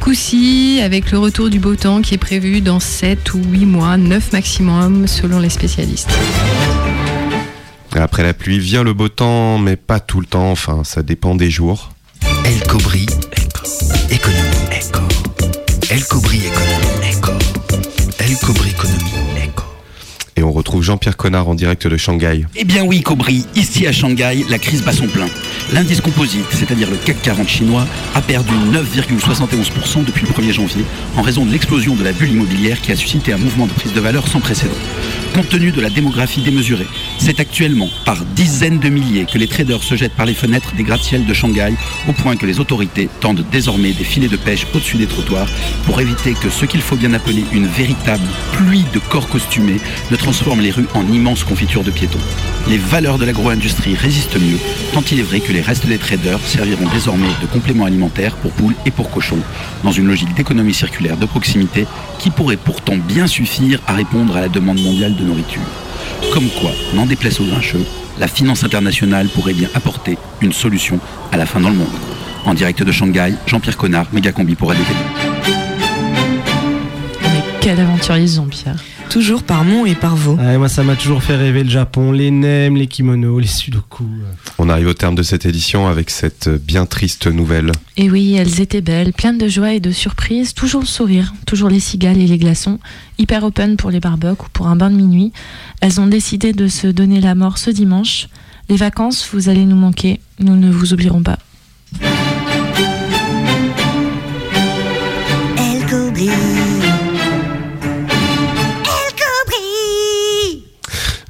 Coussi, avec le retour du beau temps qui est prévu dans 7 ou 8 mois, 9 maximum selon les spécialistes. Après la pluie vient le beau temps, mais pas tout le temps, enfin ça dépend des jours. El Cobri, économie, éco. El Cobri, économie, rubrique économie. Et on retrouve Jean-Pierre Connard en direct de Shanghai. Eh bien oui, Cobri, ici à Shanghai, la crise bat son plein. L'indice composite, c'est-à-dire le CAC 40 chinois, a perdu 9,71% depuis le 1er janvier en raison de l'explosion de la bulle immobilière qui a suscité un mouvement de prise de valeur sans précédent. Compte tenu de la démographie démesurée, c'est actuellement par dizaines de milliers que les traders se jettent par les fenêtres des gratte-ciels de Shanghai, au point que les autorités tendent désormais des filets de pêche au-dessus des trottoirs pour éviter que ce qu'il faut bien appeler une véritable pluie de corps costumés ne transforme les rues en immenses confitures de piétons. Les valeurs de l'agro-industrie résistent mieux, tant il est vrai que les restes des traders serviront désormais de complément alimentaire pour poules et pour cochons, dans une logique d'économie circulaire de proximité qui pourrait pourtant bien suffire à répondre à la demande mondiale de nourriture. Comme quoi, n'en déplace aux grincheux, la finance internationale pourrait bien apporter une solution à la fin dans le monde. En direct de Shanghai, Jean-Pierre Connard, Mégacombi pour Radio. Mais quel aventurier Jean-Pierre. Toujours par Mont et par Vaux. Ouais, moi, ça m'a toujours fait rêver le Japon, les nems, les kimonos, les sudoku. On arrive au terme de cette édition avec cette bien triste nouvelle. Et oui, elles étaient belles, pleines de joie et de surprise, toujours le sourire, toujours les cigales et les glaçons, hyper open pour les barbecues ou pour un bain de minuit. Elles ont décidé de se donner la mort ce dimanche. Les vacances, vous allez nous manquer, nous ne vous oublierons pas.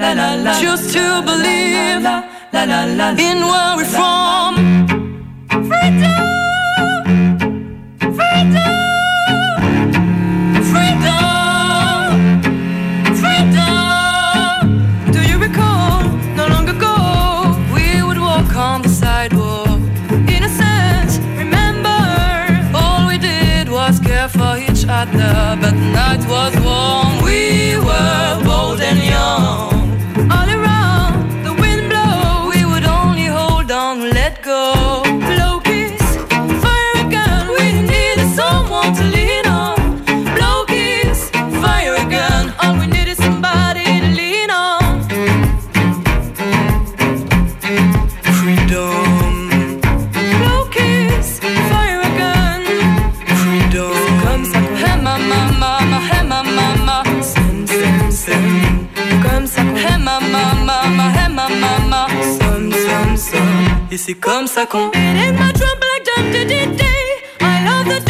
la la. Choose to believe la la la in where we're from. Freedom, freedom, freedom, freedom. Do you recall? No longer ago, we would walk on the sidewalk. Innocent, remember, all we did was care for each other. But night was warm. Et c'est comme ça qu'on in my drum like dum dee dee dee. I love the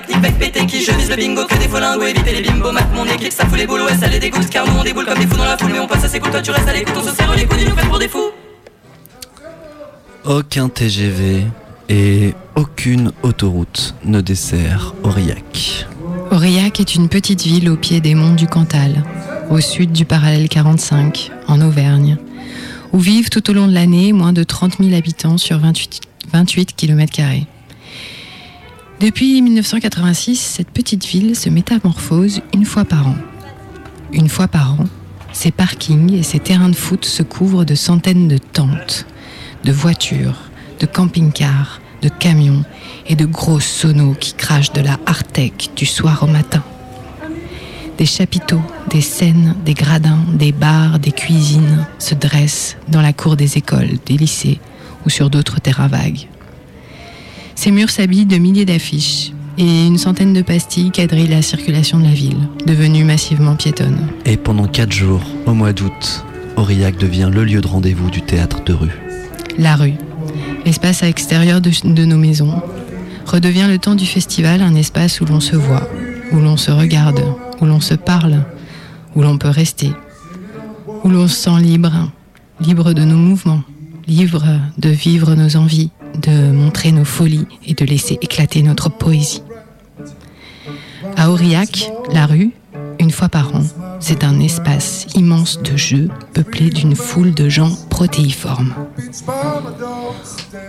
technique, bec pété qui je vise le bingo, que des folingos, éviter les bimbos, mat mon équipe, ça fout les boules, ouais ça les dégoûte, car nous on déboule comme des fous dans la foule, mais on passe à ses coups, toi tu restes à l'écoute, on se serre les coudes, ils nous prennent pour des fous. Aucun TGV et aucune autoroute ne dessert Aurillac. Aurillac est une petite ville au pied des monts du Cantal, au sud du parallèle 45, en Auvergne, où vivent tout au long de l'année moins de 30 000 habitants sur 28, 28 km. Depuis 1986, cette petite ville se métamorphose une fois par an. Une fois par an, ses parkings et ses terrains de foot se couvrent de centaines de tentes, de voitures, de camping-cars, de camions et de grosses sonos qui crachent de la Artec du soir au matin. Des chapiteaux, des scènes, des gradins, des bars, des cuisines se dressent dans la cour des écoles, des lycées ou sur d'autres terrains vagues. Ces murs s'habillent de milliers d'affiches et une centaine de pastilles quadrillent la circulation de la ville, devenue massivement piétonne. Et pendant 4 jours, au mois d'août, Aurillac devient le lieu de rendez-vous du théâtre de rue. La rue, l'espace extérieur de, de nos maisons, redevient le temps du festival un espace où l'on se voit, où l'on se regarde, où l'on se parle, où l'on peut rester, où l'on se sent libre, libre de nos mouvements, libre de vivre nos envies, de montrer nos folies et de laisser éclater notre poésie. À Aurillac, la rue, une fois par an, c'est un espace immense de jeux peuplé d'une foule de gens protéiformes.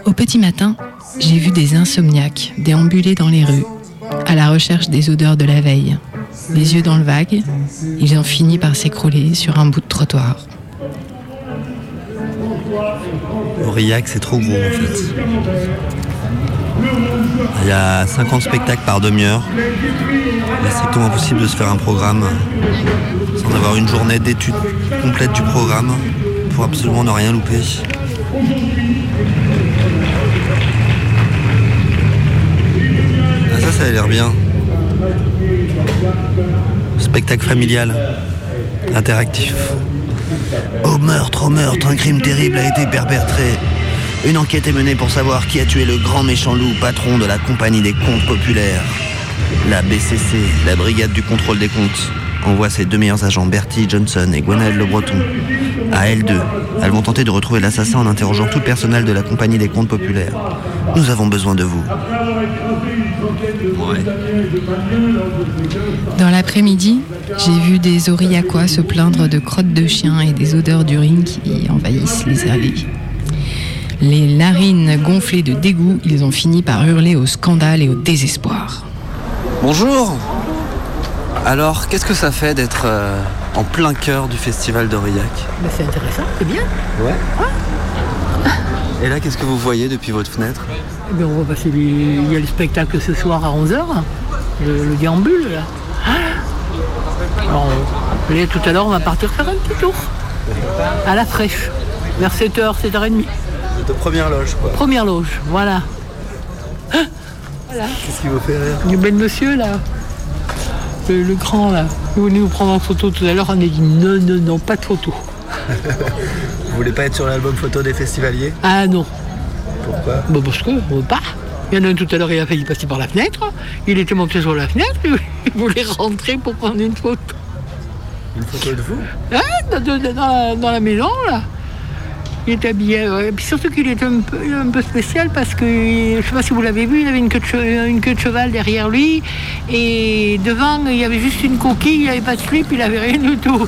Au petit matin, j'ai vu des insomniaques déambuler dans les rues, à la recherche des odeurs de la veille. Les yeux dans le vague, ils ont fini par s'écrouler sur un bout de trottoir. Aurillac, c'est trop gros en fait. Il y a 50 spectacles par demi-heure. Il est strictement impossible de se faire un programme sans avoir une journée d'étude complète du programme pour absolument ne rien louper. Ah, ça, ça a l'air bien. Spectacle familial, interactif. Au meurtre, au meurtre, un crime terrible a été perpétré. Une enquête est menée pour savoir qui a tué le grand méchant loup, patron de la compagnie des comptes populaires. La BCC, la Brigade du contrôle des comptes, envoie ses deux meilleurs agents, Bertie Johnson et Gwenaël Le Breton, à L2. Elles vont tenter de retrouver l'assassin en interrogeant tout le personnel de la compagnie des comptes populaires. Nous avons besoin de vous. Dans l'après-midi, j'ai vu des Aurillacois se plaindre de crottes de chiens et des odeurs d'urine qui envahissent les allées. Les narines gonflées de dégoût, ils ont fini par hurler au scandale et au désespoir. Bonjour Alors, qu'est-ce que ça fait d'être euh, en plein cœur du festival d'Aurillac? Mais c'est intéressant, c'est bien. Ouais. Et là, qu'est-ce que vous voyez depuis votre fenêtre? Eh bien, on va passer les... Il y a le spectacle ce soir à 11h, le, le déambule, là. Ah Alors, euh, tout à l'heure, on va partir faire un petit tour. À la fraîche. Vers 7h, 7h30. Vous êtes aux premières loges, quoi. Première loge, voilà. Ah Voilà. Qu'est-ce qui vous fait rire? Le bel monsieur, là. Le, le grand, là. Il est venu nous prendre en photo tout à l'heure. On a dit non, non, non, pas de photo. <laughs> Vous voulez pas être sur l'album photo des festivaliers? Ah non. Pourquoi? Bah parce que on veut pas. Il y en a un tout à l'heure, il a failli passer par la fenêtre. Il était monté sur la fenêtre, <laughs> il voulait rentrer pour prendre une photo. Une photo de vous? Ah, dans, dans- dans la, dans la maison, là. Il était habillé. Et puis surtout qu'il était un peu, un peu spécial parce que, je sais pas si vous l'avez vu, il avait une queue, de cheval derrière lui. Et devant, il y avait juste une coquille, il n'avait pas de slip, il avait rien du tout. <laughs>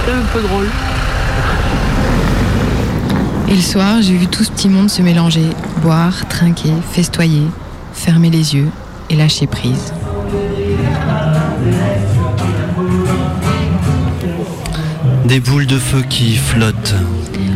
C'était un peu drôle. Et le soir, j'ai vu tout ce petit monde se mélanger, boire, trinquer, festoyer, fermer les yeux et lâcher prise. Des boules de feu qui flottent.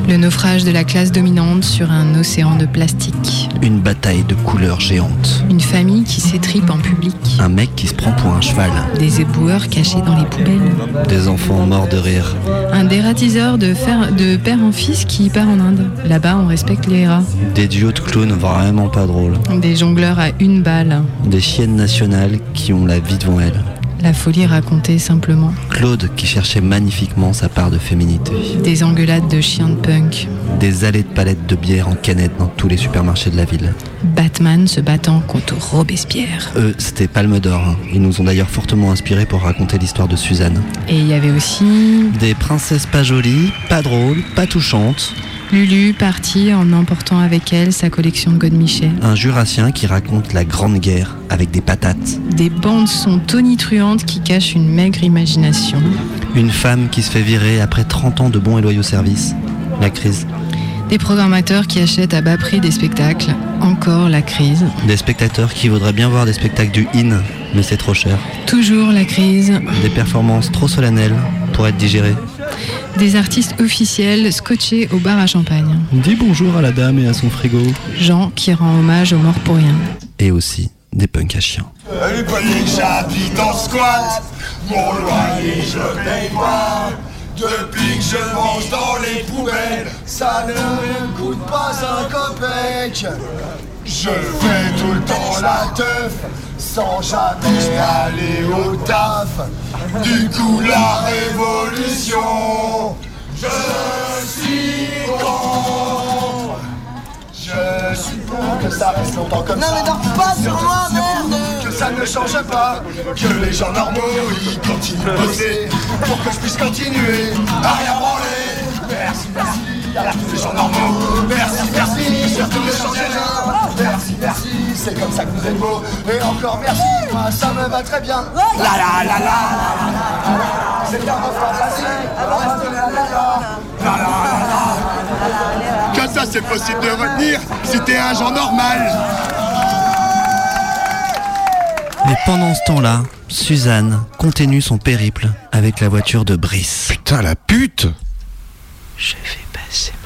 Le naufrage de la classe dominante sur un océan de plastique. Une bataille de couleurs géantes. Une famille qui s'étripe en public. Un mec qui se prend pour un cheval. Des éboueurs cachés dans les poubelles. Des enfants morts de rire. Un dératiseur de, fer- de père en fils qui part en Inde. Là-bas, on respecte les rats. Des duos de clowns vraiment pas drôles. Des jongleurs à une balle. Des chiennes nationales qui ont la vie devant elles. La folie racontée simplement. Claude qui cherchait magnifiquement sa part de féminité. Des engueulades de chiens de punk. Des allées de palettes de bière en canette dans tous les supermarchés de la ville. Batman se battant contre Robespierre. Eux, c'était Palme d'Or. hein. Ils nous ont d'ailleurs fortement inspirés pour raconter l'histoire de Suzanne. Et il y avait aussi Des princesses pas jolies, pas drôles, pas touchantes. Lulu partie en emportant avec elle sa collection de godemichets. Un jurassien qui raconte la Grande Guerre avec des patates. Des bandes son tonitruantes qui cachent une maigre imagination. Une femme qui se fait virer après 30 ans de bons et loyaux services. La crise. Des programmateurs qui achètent à bas prix des spectacles. Encore la crise. Des spectateurs qui voudraient bien voir des spectacles du IN, mais c'est trop cher. Toujours la crise. Des performances trop solennelles pour être digérées. Des artistes officiels scotchés au bar à champagne. Dis bonjour à la dame et à son frigo. Jean qui rend hommage aux morts pour rien. Et aussi des punks à chiens. Les paniers que j'habite en squat, mon loyer je paye pas. Depuis que je mange dans les poubelles, ça ne me coûte pas un copec. Je fais tout le temps la teuf, sans jamais aller au taf. Du coup la révolution, je suis contre. Je suis pour que ça reste longtemps comme Non, ça. mais dors pas sur moi, merde. Que ça ne change pas, que les gens normaux ils continuent de bosser pour que je puisse continuer à rien branler. Merci, merci à tous les gens normaux. Merci, merci, surtout ne changez rien. C'est comme ça que vous êtes beaux. Et encore merci, moi ça me va très bien. La la la la la la la. C'est un refrain facile. La la la. La. Que ça c'est possible de retenir si t'es un genre normal. Et pendant ce temps-là, Suzanne continue son périple avec la voiture de Brice. Putain, la pute Je vais passer ma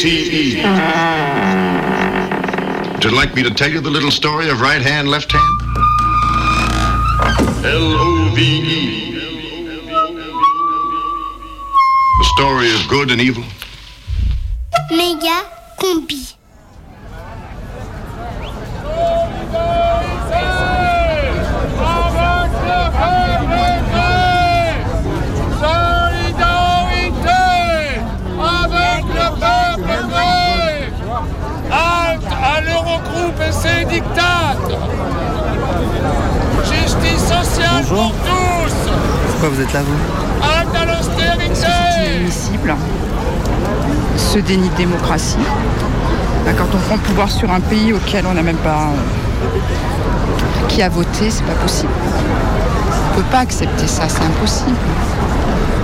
Would you like me to tell you the little story of right hand, left hand? L-O-V-E. The story of good and evil. Méga combi. Bonjour. pour tous Pourquoi vous êtes là, vous l'austérité inadmissible, ce déni de démocratie. Quand on prend le pouvoir sur un pays auquel on n'a même pas qui a voté, c'est pas possible. On peut pas accepter ça, c'est impossible.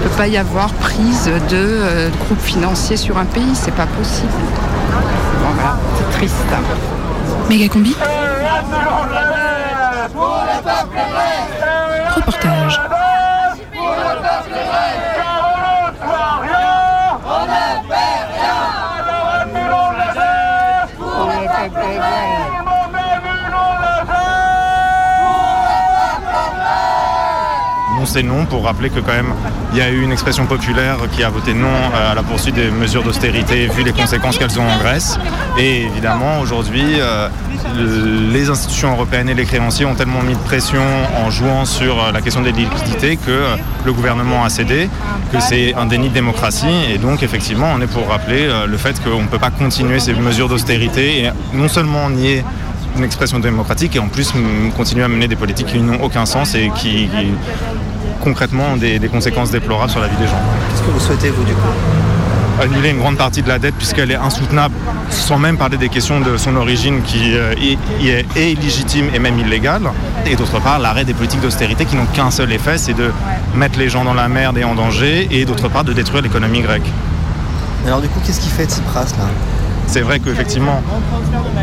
ne peut pas y avoir prise de euh, groupes financiers sur un pays, c'est pas possible. Bon voilà, c'est triste. Méga combi Reportage. Non, c'est non pour rappeler que quand même il y a eu une expression populaire qui a voté non euh, à la poursuite des mesures d'austérité vu les conséquences qu'elles ont en Grèce. Et évidemment aujourd'hui euh, les institutions européennes et les créanciers ont tellement mis de pression en jouant sur euh, la question des liquidités que euh, le gouvernement a cédé, que c'est un déni de démocratie et donc effectivement on est pour rappeler euh, le fait qu'on ne peut pas continuer ces mesures d'austérité et non seulement nier une expression démocratique et en plus continuer à mener des politiques qui n'ont aucun sens et qui, qui, concrètement ont des, des conséquences déplorables sur la vie des gens. Qu'est-ce que vous souhaitez, vous, du coup? Annuler une grande partie de la dette puisqu'elle est insoutenable, sans même parler des questions de son origine qui euh, est, illégitime et même illégale. Et d'autre part, l'arrêt des politiques d'austérité qui n'ont qu'un seul effet, c'est de mettre les gens dans la merde et en danger, et d'autre part de détruire l'économie grecque. Alors, du coup, qu'est-ce qu'il fait Tsipras, là? C'est vrai qu'effectivement,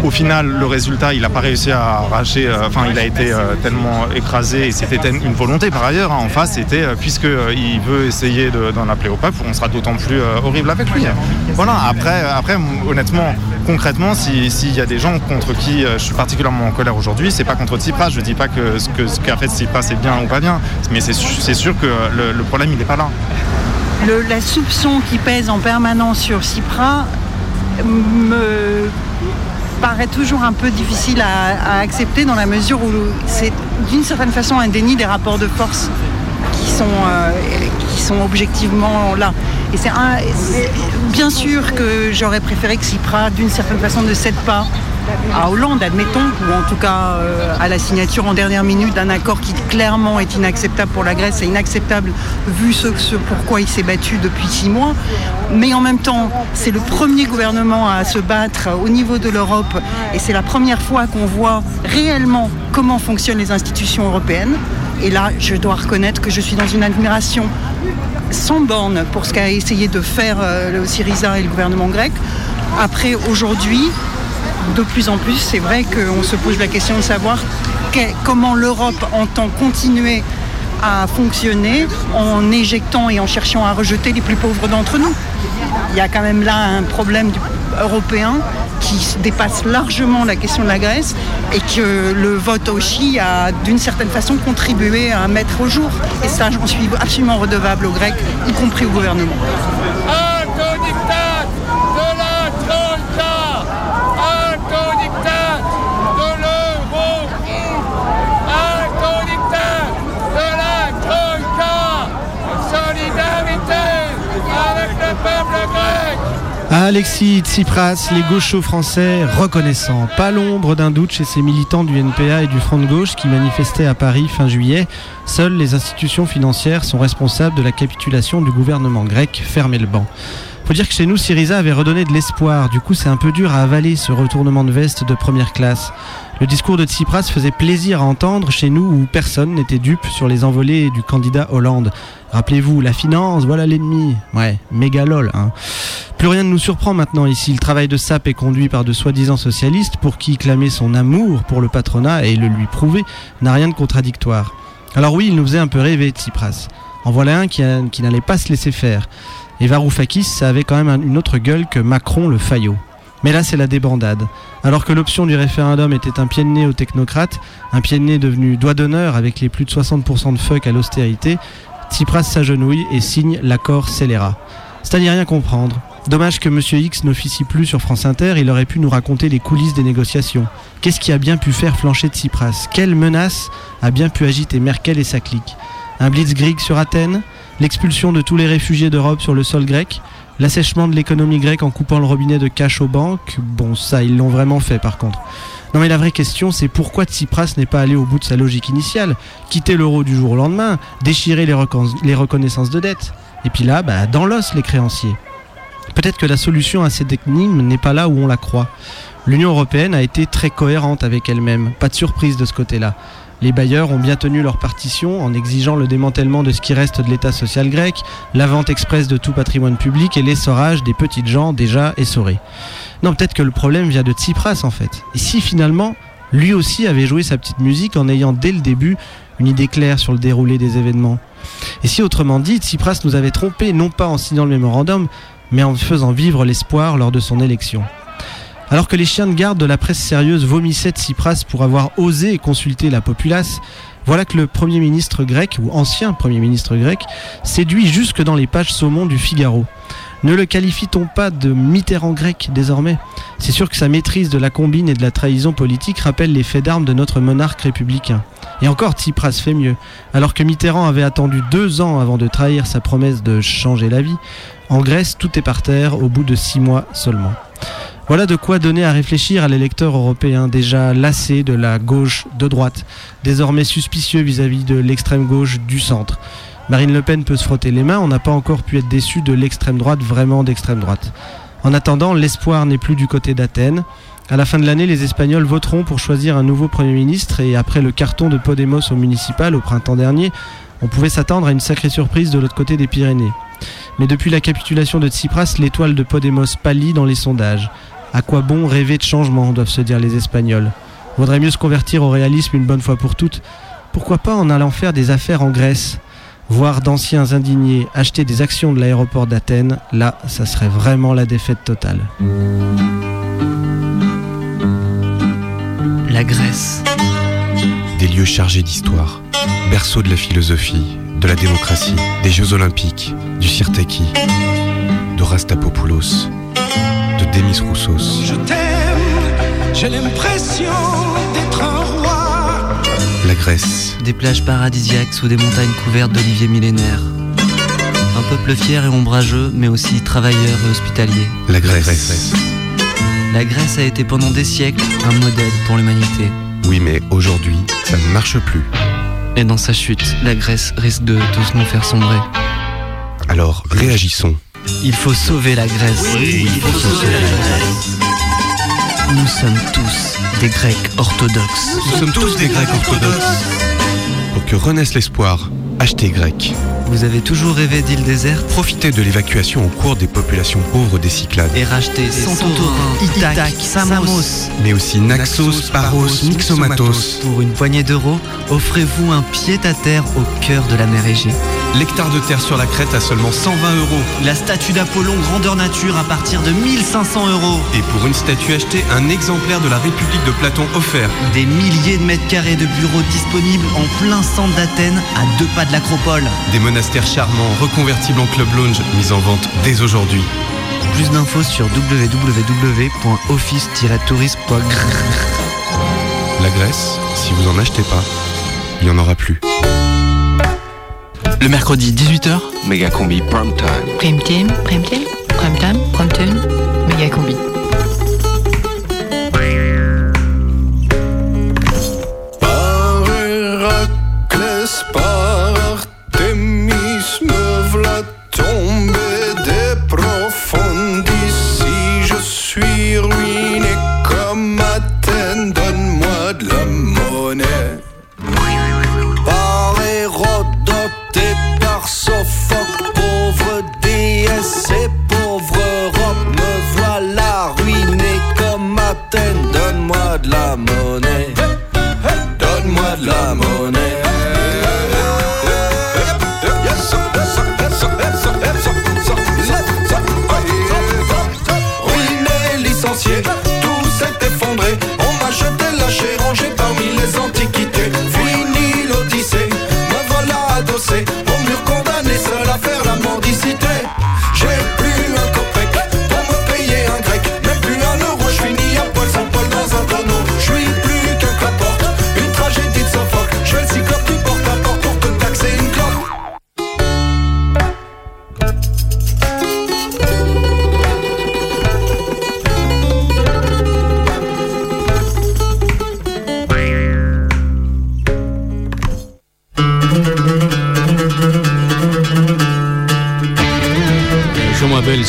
au final, le résultat, il n'a pas réussi à arracher, euh, enfin, il a été euh, tellement écrasé, et c'était une volonté par ailleurs, hein, en face, c'était, euh, puisque il veut essayer de- d'en appeler au peuple, on sera d'autant plus horrible avec lui. Voilà, après, honnêtement, concrètement, si- s'il y a des gens contre qui je suis particulièrement en colère aujourd'hui, c'est pas contre Tsipras, je dis pas que ce que- ce qu'a fait Tsipras est bien ou pas bien, mais c'est c'est sûr que le, problème, il n'est pas là. Le- la soupçon qui pèse en permanence sur Cypra me paraît toujours un peu difficile à, accepter dans la mesure où c'est d'une certaine façon un déni des rapports de force qui sont, euh, objectivement là. Et c'est bien sûr que j'aurais préféré que Cypra, d'une certaine façon, ne cède pas à Hollande, admettons, ou en tout cas euh, à la signature en dernière minute d'un accord qui clairement est inacceptable pour la Grèce et inacceptable vu ce, ce pourquoi il s'est battu depuis six mois. Mais en même temps, c'est le premier gouvernement à se battre au niveau de l'Europe et c'est la première fois qu'on voit réellement comment fonctionnent les institutions européennes. Et là, je dois reconnaître que je suis dans une admiration sans borne pour ce qu'a essayé de faire euh, le Syriza et le gouvernement grec. Après, aujourd'hui, de plus en plus, c'est vrai qu'on se pose la question de savoir comment l'Europe entend continuer à fonctionner en éjectant et en cherchant à rejeter les plus pauvres d'entre nous. Il y a quand même là un problème européen qui dépasse largement la question de la Grèce et que le vote Oshi a d'une certaine façon contribué à mettre au jour. Et ça, j'en suis absolument redevable aux Grecs, y compris au gouvernement. Alto diktat de la Troïka Alto diktat de l'euro Alto diktat de la Troïka Solidarité avec le peuple grec Alexis Tsipras, les gauchos français reconnaissants. Pas l'ombre d'un doute chez ces militants du NPA et du Front de gauche qui manifestaient à Paris fin juillet. Seules les institutions financières sont responsables de la capitulation du gouvernement grec. Fermez le banc. Faut dire que chez nous, Syriza avait redonné de l'espoir. Du coup, c'est un peu dur à avaler ce retournement de veste de première classe. Le discours de Tsipras faisait plaisir à entendre chez nous où personne n'était dupe sur les envolées du candidat Hollande. Rappelez-vous, la finance, voilà l'ennemi. Ouais, méga lol. Hein. Plus rien ne nous surprend maintenant ici. Le travail de SAP est conduit par de soi-disant socialistes pour qui clamer son amour pour le patronat et le lui prouver n'a rien de contradictoire. Alors oui, il nous faisait un peu rêver, Tsipras. En voilà un qui n'allait pas se laisser faire. Et Varoufakis, ça avait quand même un- une autre gueule que Macron le faillot. Mais là, c'est la débandade. Alors que l'option du référendum était un pied de nez aux technocrates, un pied de nez devenu doigt d'honneur avec les plus de 60% de fuck à l'austérité, Tsipras s'agenouille et signe l'accord scélérat. C'est à n'y rien comprendre. Dommage que Monsieur X n'officie plus sur France Inter, il aurait pu nous raconter les coulisses des négociations. Qu'est-ce qui a bien pu faire flancher Tsipras? Quelle menace a bien pu agiter Merkel et sa clique? Un blitzkrieg sur Athènes? L'expulsion de tous les réfugiés d'Europe sur le sol grec L'assèchement de l'économie grecque en coupant le robinet de cash aux banques Bon, ça, ils l'ont vraiment fait par contre. Non mais la vraie question, c'est pourquoi Tsipras n'est pas allé au bout de sa logique initiale? Quitter l'euro du jour au lendemain, déchirer les, recon- les reconnaissances de dette. Et puis là, bah, dans l'os les créanciers. Peut-être que la solution à cette énigme n'est pas là où on la croit. L'Union européenne a été très cohérente avec elle-même, pas de surprise de ce côté-là. Les bailleurs ont bien tenu leur partition en exigeant le démantèlement de ce qui reste de l'État social grec, la vente express de tout patrimoine public et l'essorage des petites gens déjà essorés. Non, peut-être que le problème vient de Tsipras en fait. Et si finalement, lui aussi avait joué sa petite musique en ayant dès le début une idée claire sur le déroulé des événements Et si autrement dit, Tsipras nous avait trompé non pas en signant le mémorandum, mais en faisant vivre l'espoir lors de son élection alors que les chiens de garde de la presse sérieuse vomissaient Tsipras pour avoir osé consulter la populace, voilà que le Premier ministre grec, ou ancien Premier ministre grec, séduit jusque dans les pages saumon du Figaro. Ne le qualifie-t-on pas de Mitterrand grec désormais? C'est sûr que sa maîtrise de la combine et de la trahison politique rappelle les faits d'armes de notre monarque républicain. Et encore, Tsipras fait mieux. Alors que Mitterrand avait attendu deux ans avant de trahir sa promesse de changer la vie, en Grèce, tout est par terre au bout de six mois seulement. Voilà de quoi donner à réfléchir à l'électeur européen déjà lassé de la gauche de droite, désormais suspicieux vis-à-vis de l'extrême gauche du centre. Marine Le Pen peut se frotter les mains, on n'a pas encore pu être déçu de l'extrême droite vraiment d'extrême droite. En attendant, l'espoir n'est plus du côté d'Athènes. À la fin de l'année, les Espagnols voteront pour choisir un nouveau Premier ministre et après le carton de Podemos au municipal au printemps dernier, on pouvait s'attendre à une sacrée surprise de l'autre côté des Pyrénées. Mais depuis la capitulation de Tsipras, l'étoile de Podemos pâlit dans les sondages. À quoi bon rêver de changement, doivent se dire les Espagnols. Vaudrait mieux se convertir au réalisme une bonne fois pour toutes. Pourquoi pas en allant faire des affaires en Grèce Voir d'anciens indignés acheter des actions de l'aéroport d'Athènes, là, ça serait vraiment la défaite totale. La Grèce. Des lieux chargés d'histoire, berceau de la philosophie, de la démocratie, des Jeux Olympiques, du Sirtaki, de Rastapopoulos, Demis Roussos. Je t'aime, j'ai l'impression d'être un roi. La Grèce, Des plages paradisiaques sous des montagnes couvertes d'oliviers millénaires. Un peuple fier et ombrageux, mais aussi travailleur et hospitalier. la Grèce. La Grèce a été pendant des siècles un modèle pour l'humanité. Oui, mais aujourd'hui, ça ne marche plus. Et dans sa chute, la Grèce risque de tous nous faire sombrer. Alors, réagissons. Il faut sauver la Grèce. Oui, il faut sauver la Grèce. Nous sommes tous des Grecs orthodoxes. Nous sommes tous des Grecs orthodoxes. Pour que renaisse l'espoir, achetez grec. Vous avez toujours rêvé d'îles désertes Profitez de l'évacuation au cours des populations pauvres des Cyclades. et racheter Santorin, Ithaque, Samos. Mais aussi Naxos, Paros, Myxomatos. Pour une poignée d'euros, offrez-vous un pied-à-terre au cœur de la mer Égée. L'hectare de terre sur la crête à seulement 120 euros. La statue d'Apollon grandeur nature à partir de 1500 euros. Et pour une statue achetée, un exemplaire de la République de Platon offert. Des milliers de mètres carrés de bureaux disponibles en plein centre d'Athènes, à deux pas de l'acropole. Des monastères charmants, reconvertibles en club lounge, mis en vente dès aujourd'hui. Plus d'infos sur www.office-tourisme.gr. La Grèce, si vous en achetez pas, il n'y en aura plus. Le mercredi 18h, Méga combi prime time. Prime team, prime team, prime time, prime tune, méga combi.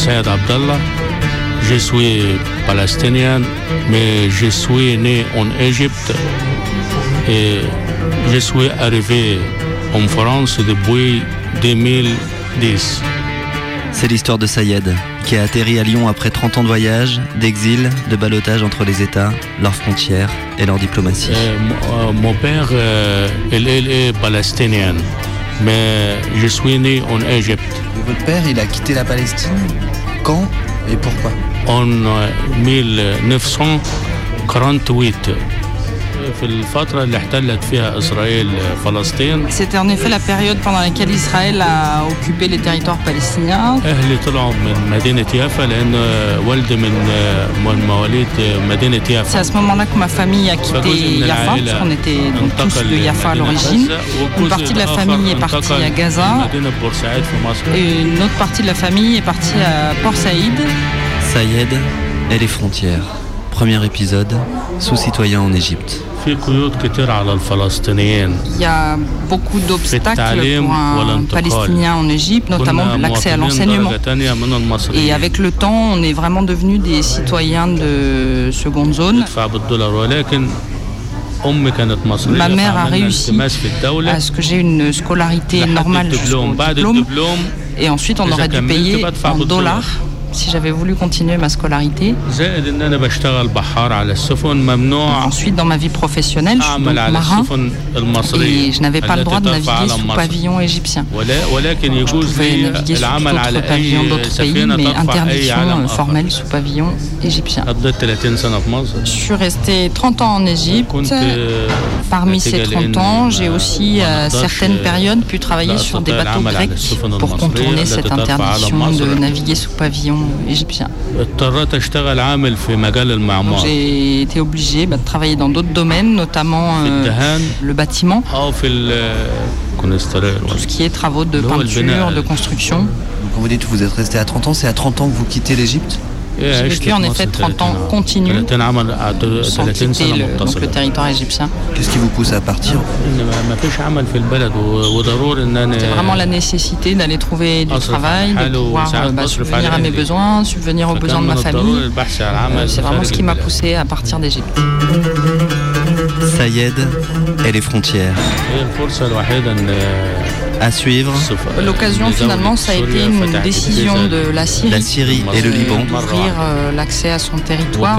Sayed Abdallah. Je suis palestinien, mais je suis né en Égypte. Et je suis arrivé en France depuis 2010. C'est l'histoire de Sayed, qui a atterri à Lyon après 30 ans de voyage, d'exil, de ballottage entre les États, leurs frontières et leur diplomatie. Euh, mon- euh, mon père, euh, il, il est palestinien, mais je suis né en Égypte. Votre père, il a quitté la Palestine? Quand et pourquoi? En euh, 1948 في الفترة اللي احتلت فيها إسرائيل فلسطين C'était en effet la période pendant laquelle Israël a occupé les territoires palestiniens. أهلي طلعوا من مدينة يافا لأن والدي من من مواليد مدينة C'est يافا à ce moment-là que ma famille a quitté Yafa, parce qu'on était donc tous de Yafa à l'origine. Une partie de la famille est partie à Gaza مدينة بورسعيد في مصر et une autre partie de la famille est partie à Port Saïd. Sayed et les frontières. Premier épisode, sous-citoyen en Égypte. Il y a beaucoup d'obstacles pour un Palestinien en Égypte, notamment l'accès à l'enseignement. Et avec le temps, on est vraiment devenu des citoyens de seconde zone. Ma mère a réussi à ce que j'ai une scolarité normale jusqu'au diplôme. Et ensuite, on aurait dû payer en dollars si j'avais voulu continuer ma scolarité. Ensuite, dans ma vie professionnelle, je suis marin et je n'avais pas le droit de naviguer sous pavillon égyptien. Je pouvais naviguer sous d'autres pavillons d'autres pays, mais interdiction euh, formelle sous pavillon égyptien. Je suis resté 30 ans en Égypte. Euh, parmi ces 30 ans, j'ai aussi, euh, à certaines périodes, pu travailler sur des bateaux grecs pour contourner cette interdiction de naviguer sous pavillon égyptien. J'ai été obligé bah, de travailler dans d'autres domaines, notamment euh, le bâtiment, tout ce qui est travaux de peinture, de construction. Donc quand vous dites que vous êtes resté à 30 ans, c'est à 30 ans que vous quittez l'Égypte? J'ai vécu en effet 30 ans continu sans quitter le, donc le territoire égyptien. Qu'est-ce qui vous pousse à partir? C'était vraiment la nécessité d'aller trouver du travail, de pouvoir euh, bah, subvenir à mes besoins, subvenir aux besoins de ma famille. Euh, c'est vraiment ce qui m'a poussé à partir d'Égypte. Sayed et les frontières suivre. L'occasion finalement, ça a été une décision de la Syrie, et le Liban d'ouvrir euh, l'accès à son territoire.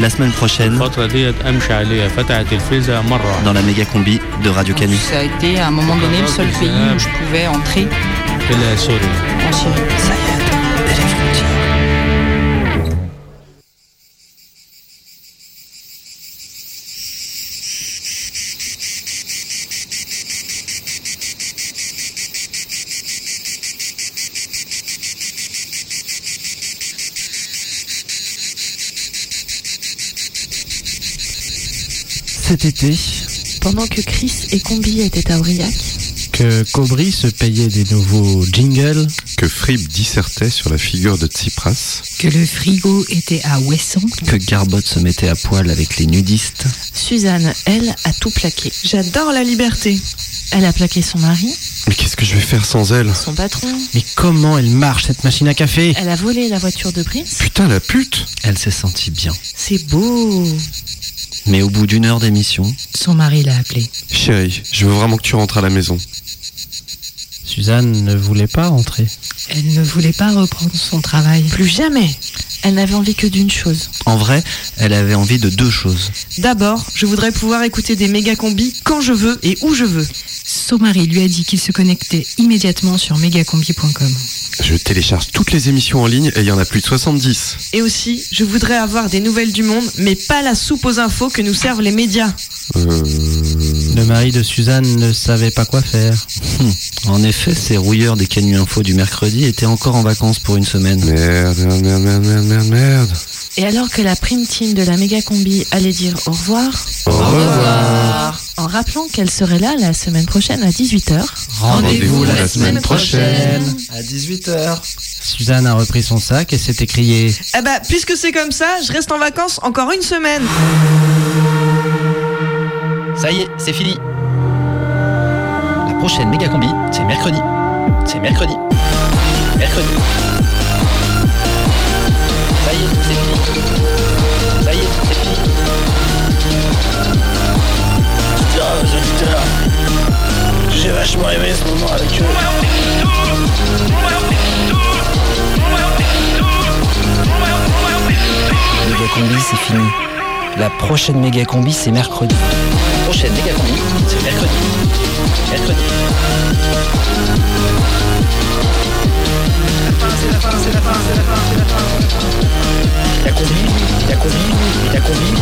La semaine prochaine, dans la méga combi de Radio Canu. Ça a été à un moment donné le seul pays où je pouvais entrer en Syrie. Cet été, Pendant que Chris et Combi étaient à Aurillac, que Cobry se payait des nouveaux jingles, Que Fripp dissertait sur la figure de Tsipras. que le frigo était à Ouessant, Que Garbotte se mettait à poil avec les nudistes. Suzanne, elle, a tout plaqué. J'adore la liberté. Elle a plaqué son mari, Mais qu'est-ce que je vais faire sans elle? Son patron. mais comment elle marche cette machine à café? Elle a volé la voiture de Prince. Putain, la pute Elle s'est sentie bien. C'est beau. Mais au bout d'une heure d'émission, Son mari l'a appelé. Chérie, je veux vraiment que tu rentres à la maison. Suzanne ne voulait pas rentrer. Elle ne voulait pas reprendre son travail. Plus jamais. Elle n'avait envie que d'une chose. en vrai, elle avait envie de deux choses. D'abord, je voudrais pouvoir écouter des méga combis quand je veux et où je veux. Son mari lui a dit qu'il se connectait immédiatement sur megacombi.com. Je télécharge toutes les émissions en ligne et il y en a plus de 70. Et aussi, je voudrais avoir des nouvelles du monde, mais pas la soupe aux infos que nous servent les médias. Euh... Le mari de Suzanne ne savait pas quoi faire. Hum. En effet, ces rouilleurs des canuts info du mercredi étaient encore en vacances pour une semaine. Merde, merde, merde, merde, merde, merde, merde. Et alors que la prime team de la méga combi allait dire au revoir, Au revoir. en rappelant qu'elle serait là la semaine prochaine à 18h. Rendez-vous la semaine prochaine. À 18h. Suzanne a repris son sac et s'est écriée Eh bah, puisque c'est comme ça, je reste en vacances encore une semaine. Ça y est, c'est fini. La prochaine méga combi, c'est mercredi. C'est mercredi. Mercredi. Laisse-moi rêver ce moment avec eux. Méga combi, c'est fini. La prochaine méga combi, c'est mercredi. Prochaine méga combi, c'est mercredi. Mercredi. C'est la fin, c'est la fin, c'est la fin, c'est la fin. La combi, la combi, la combi.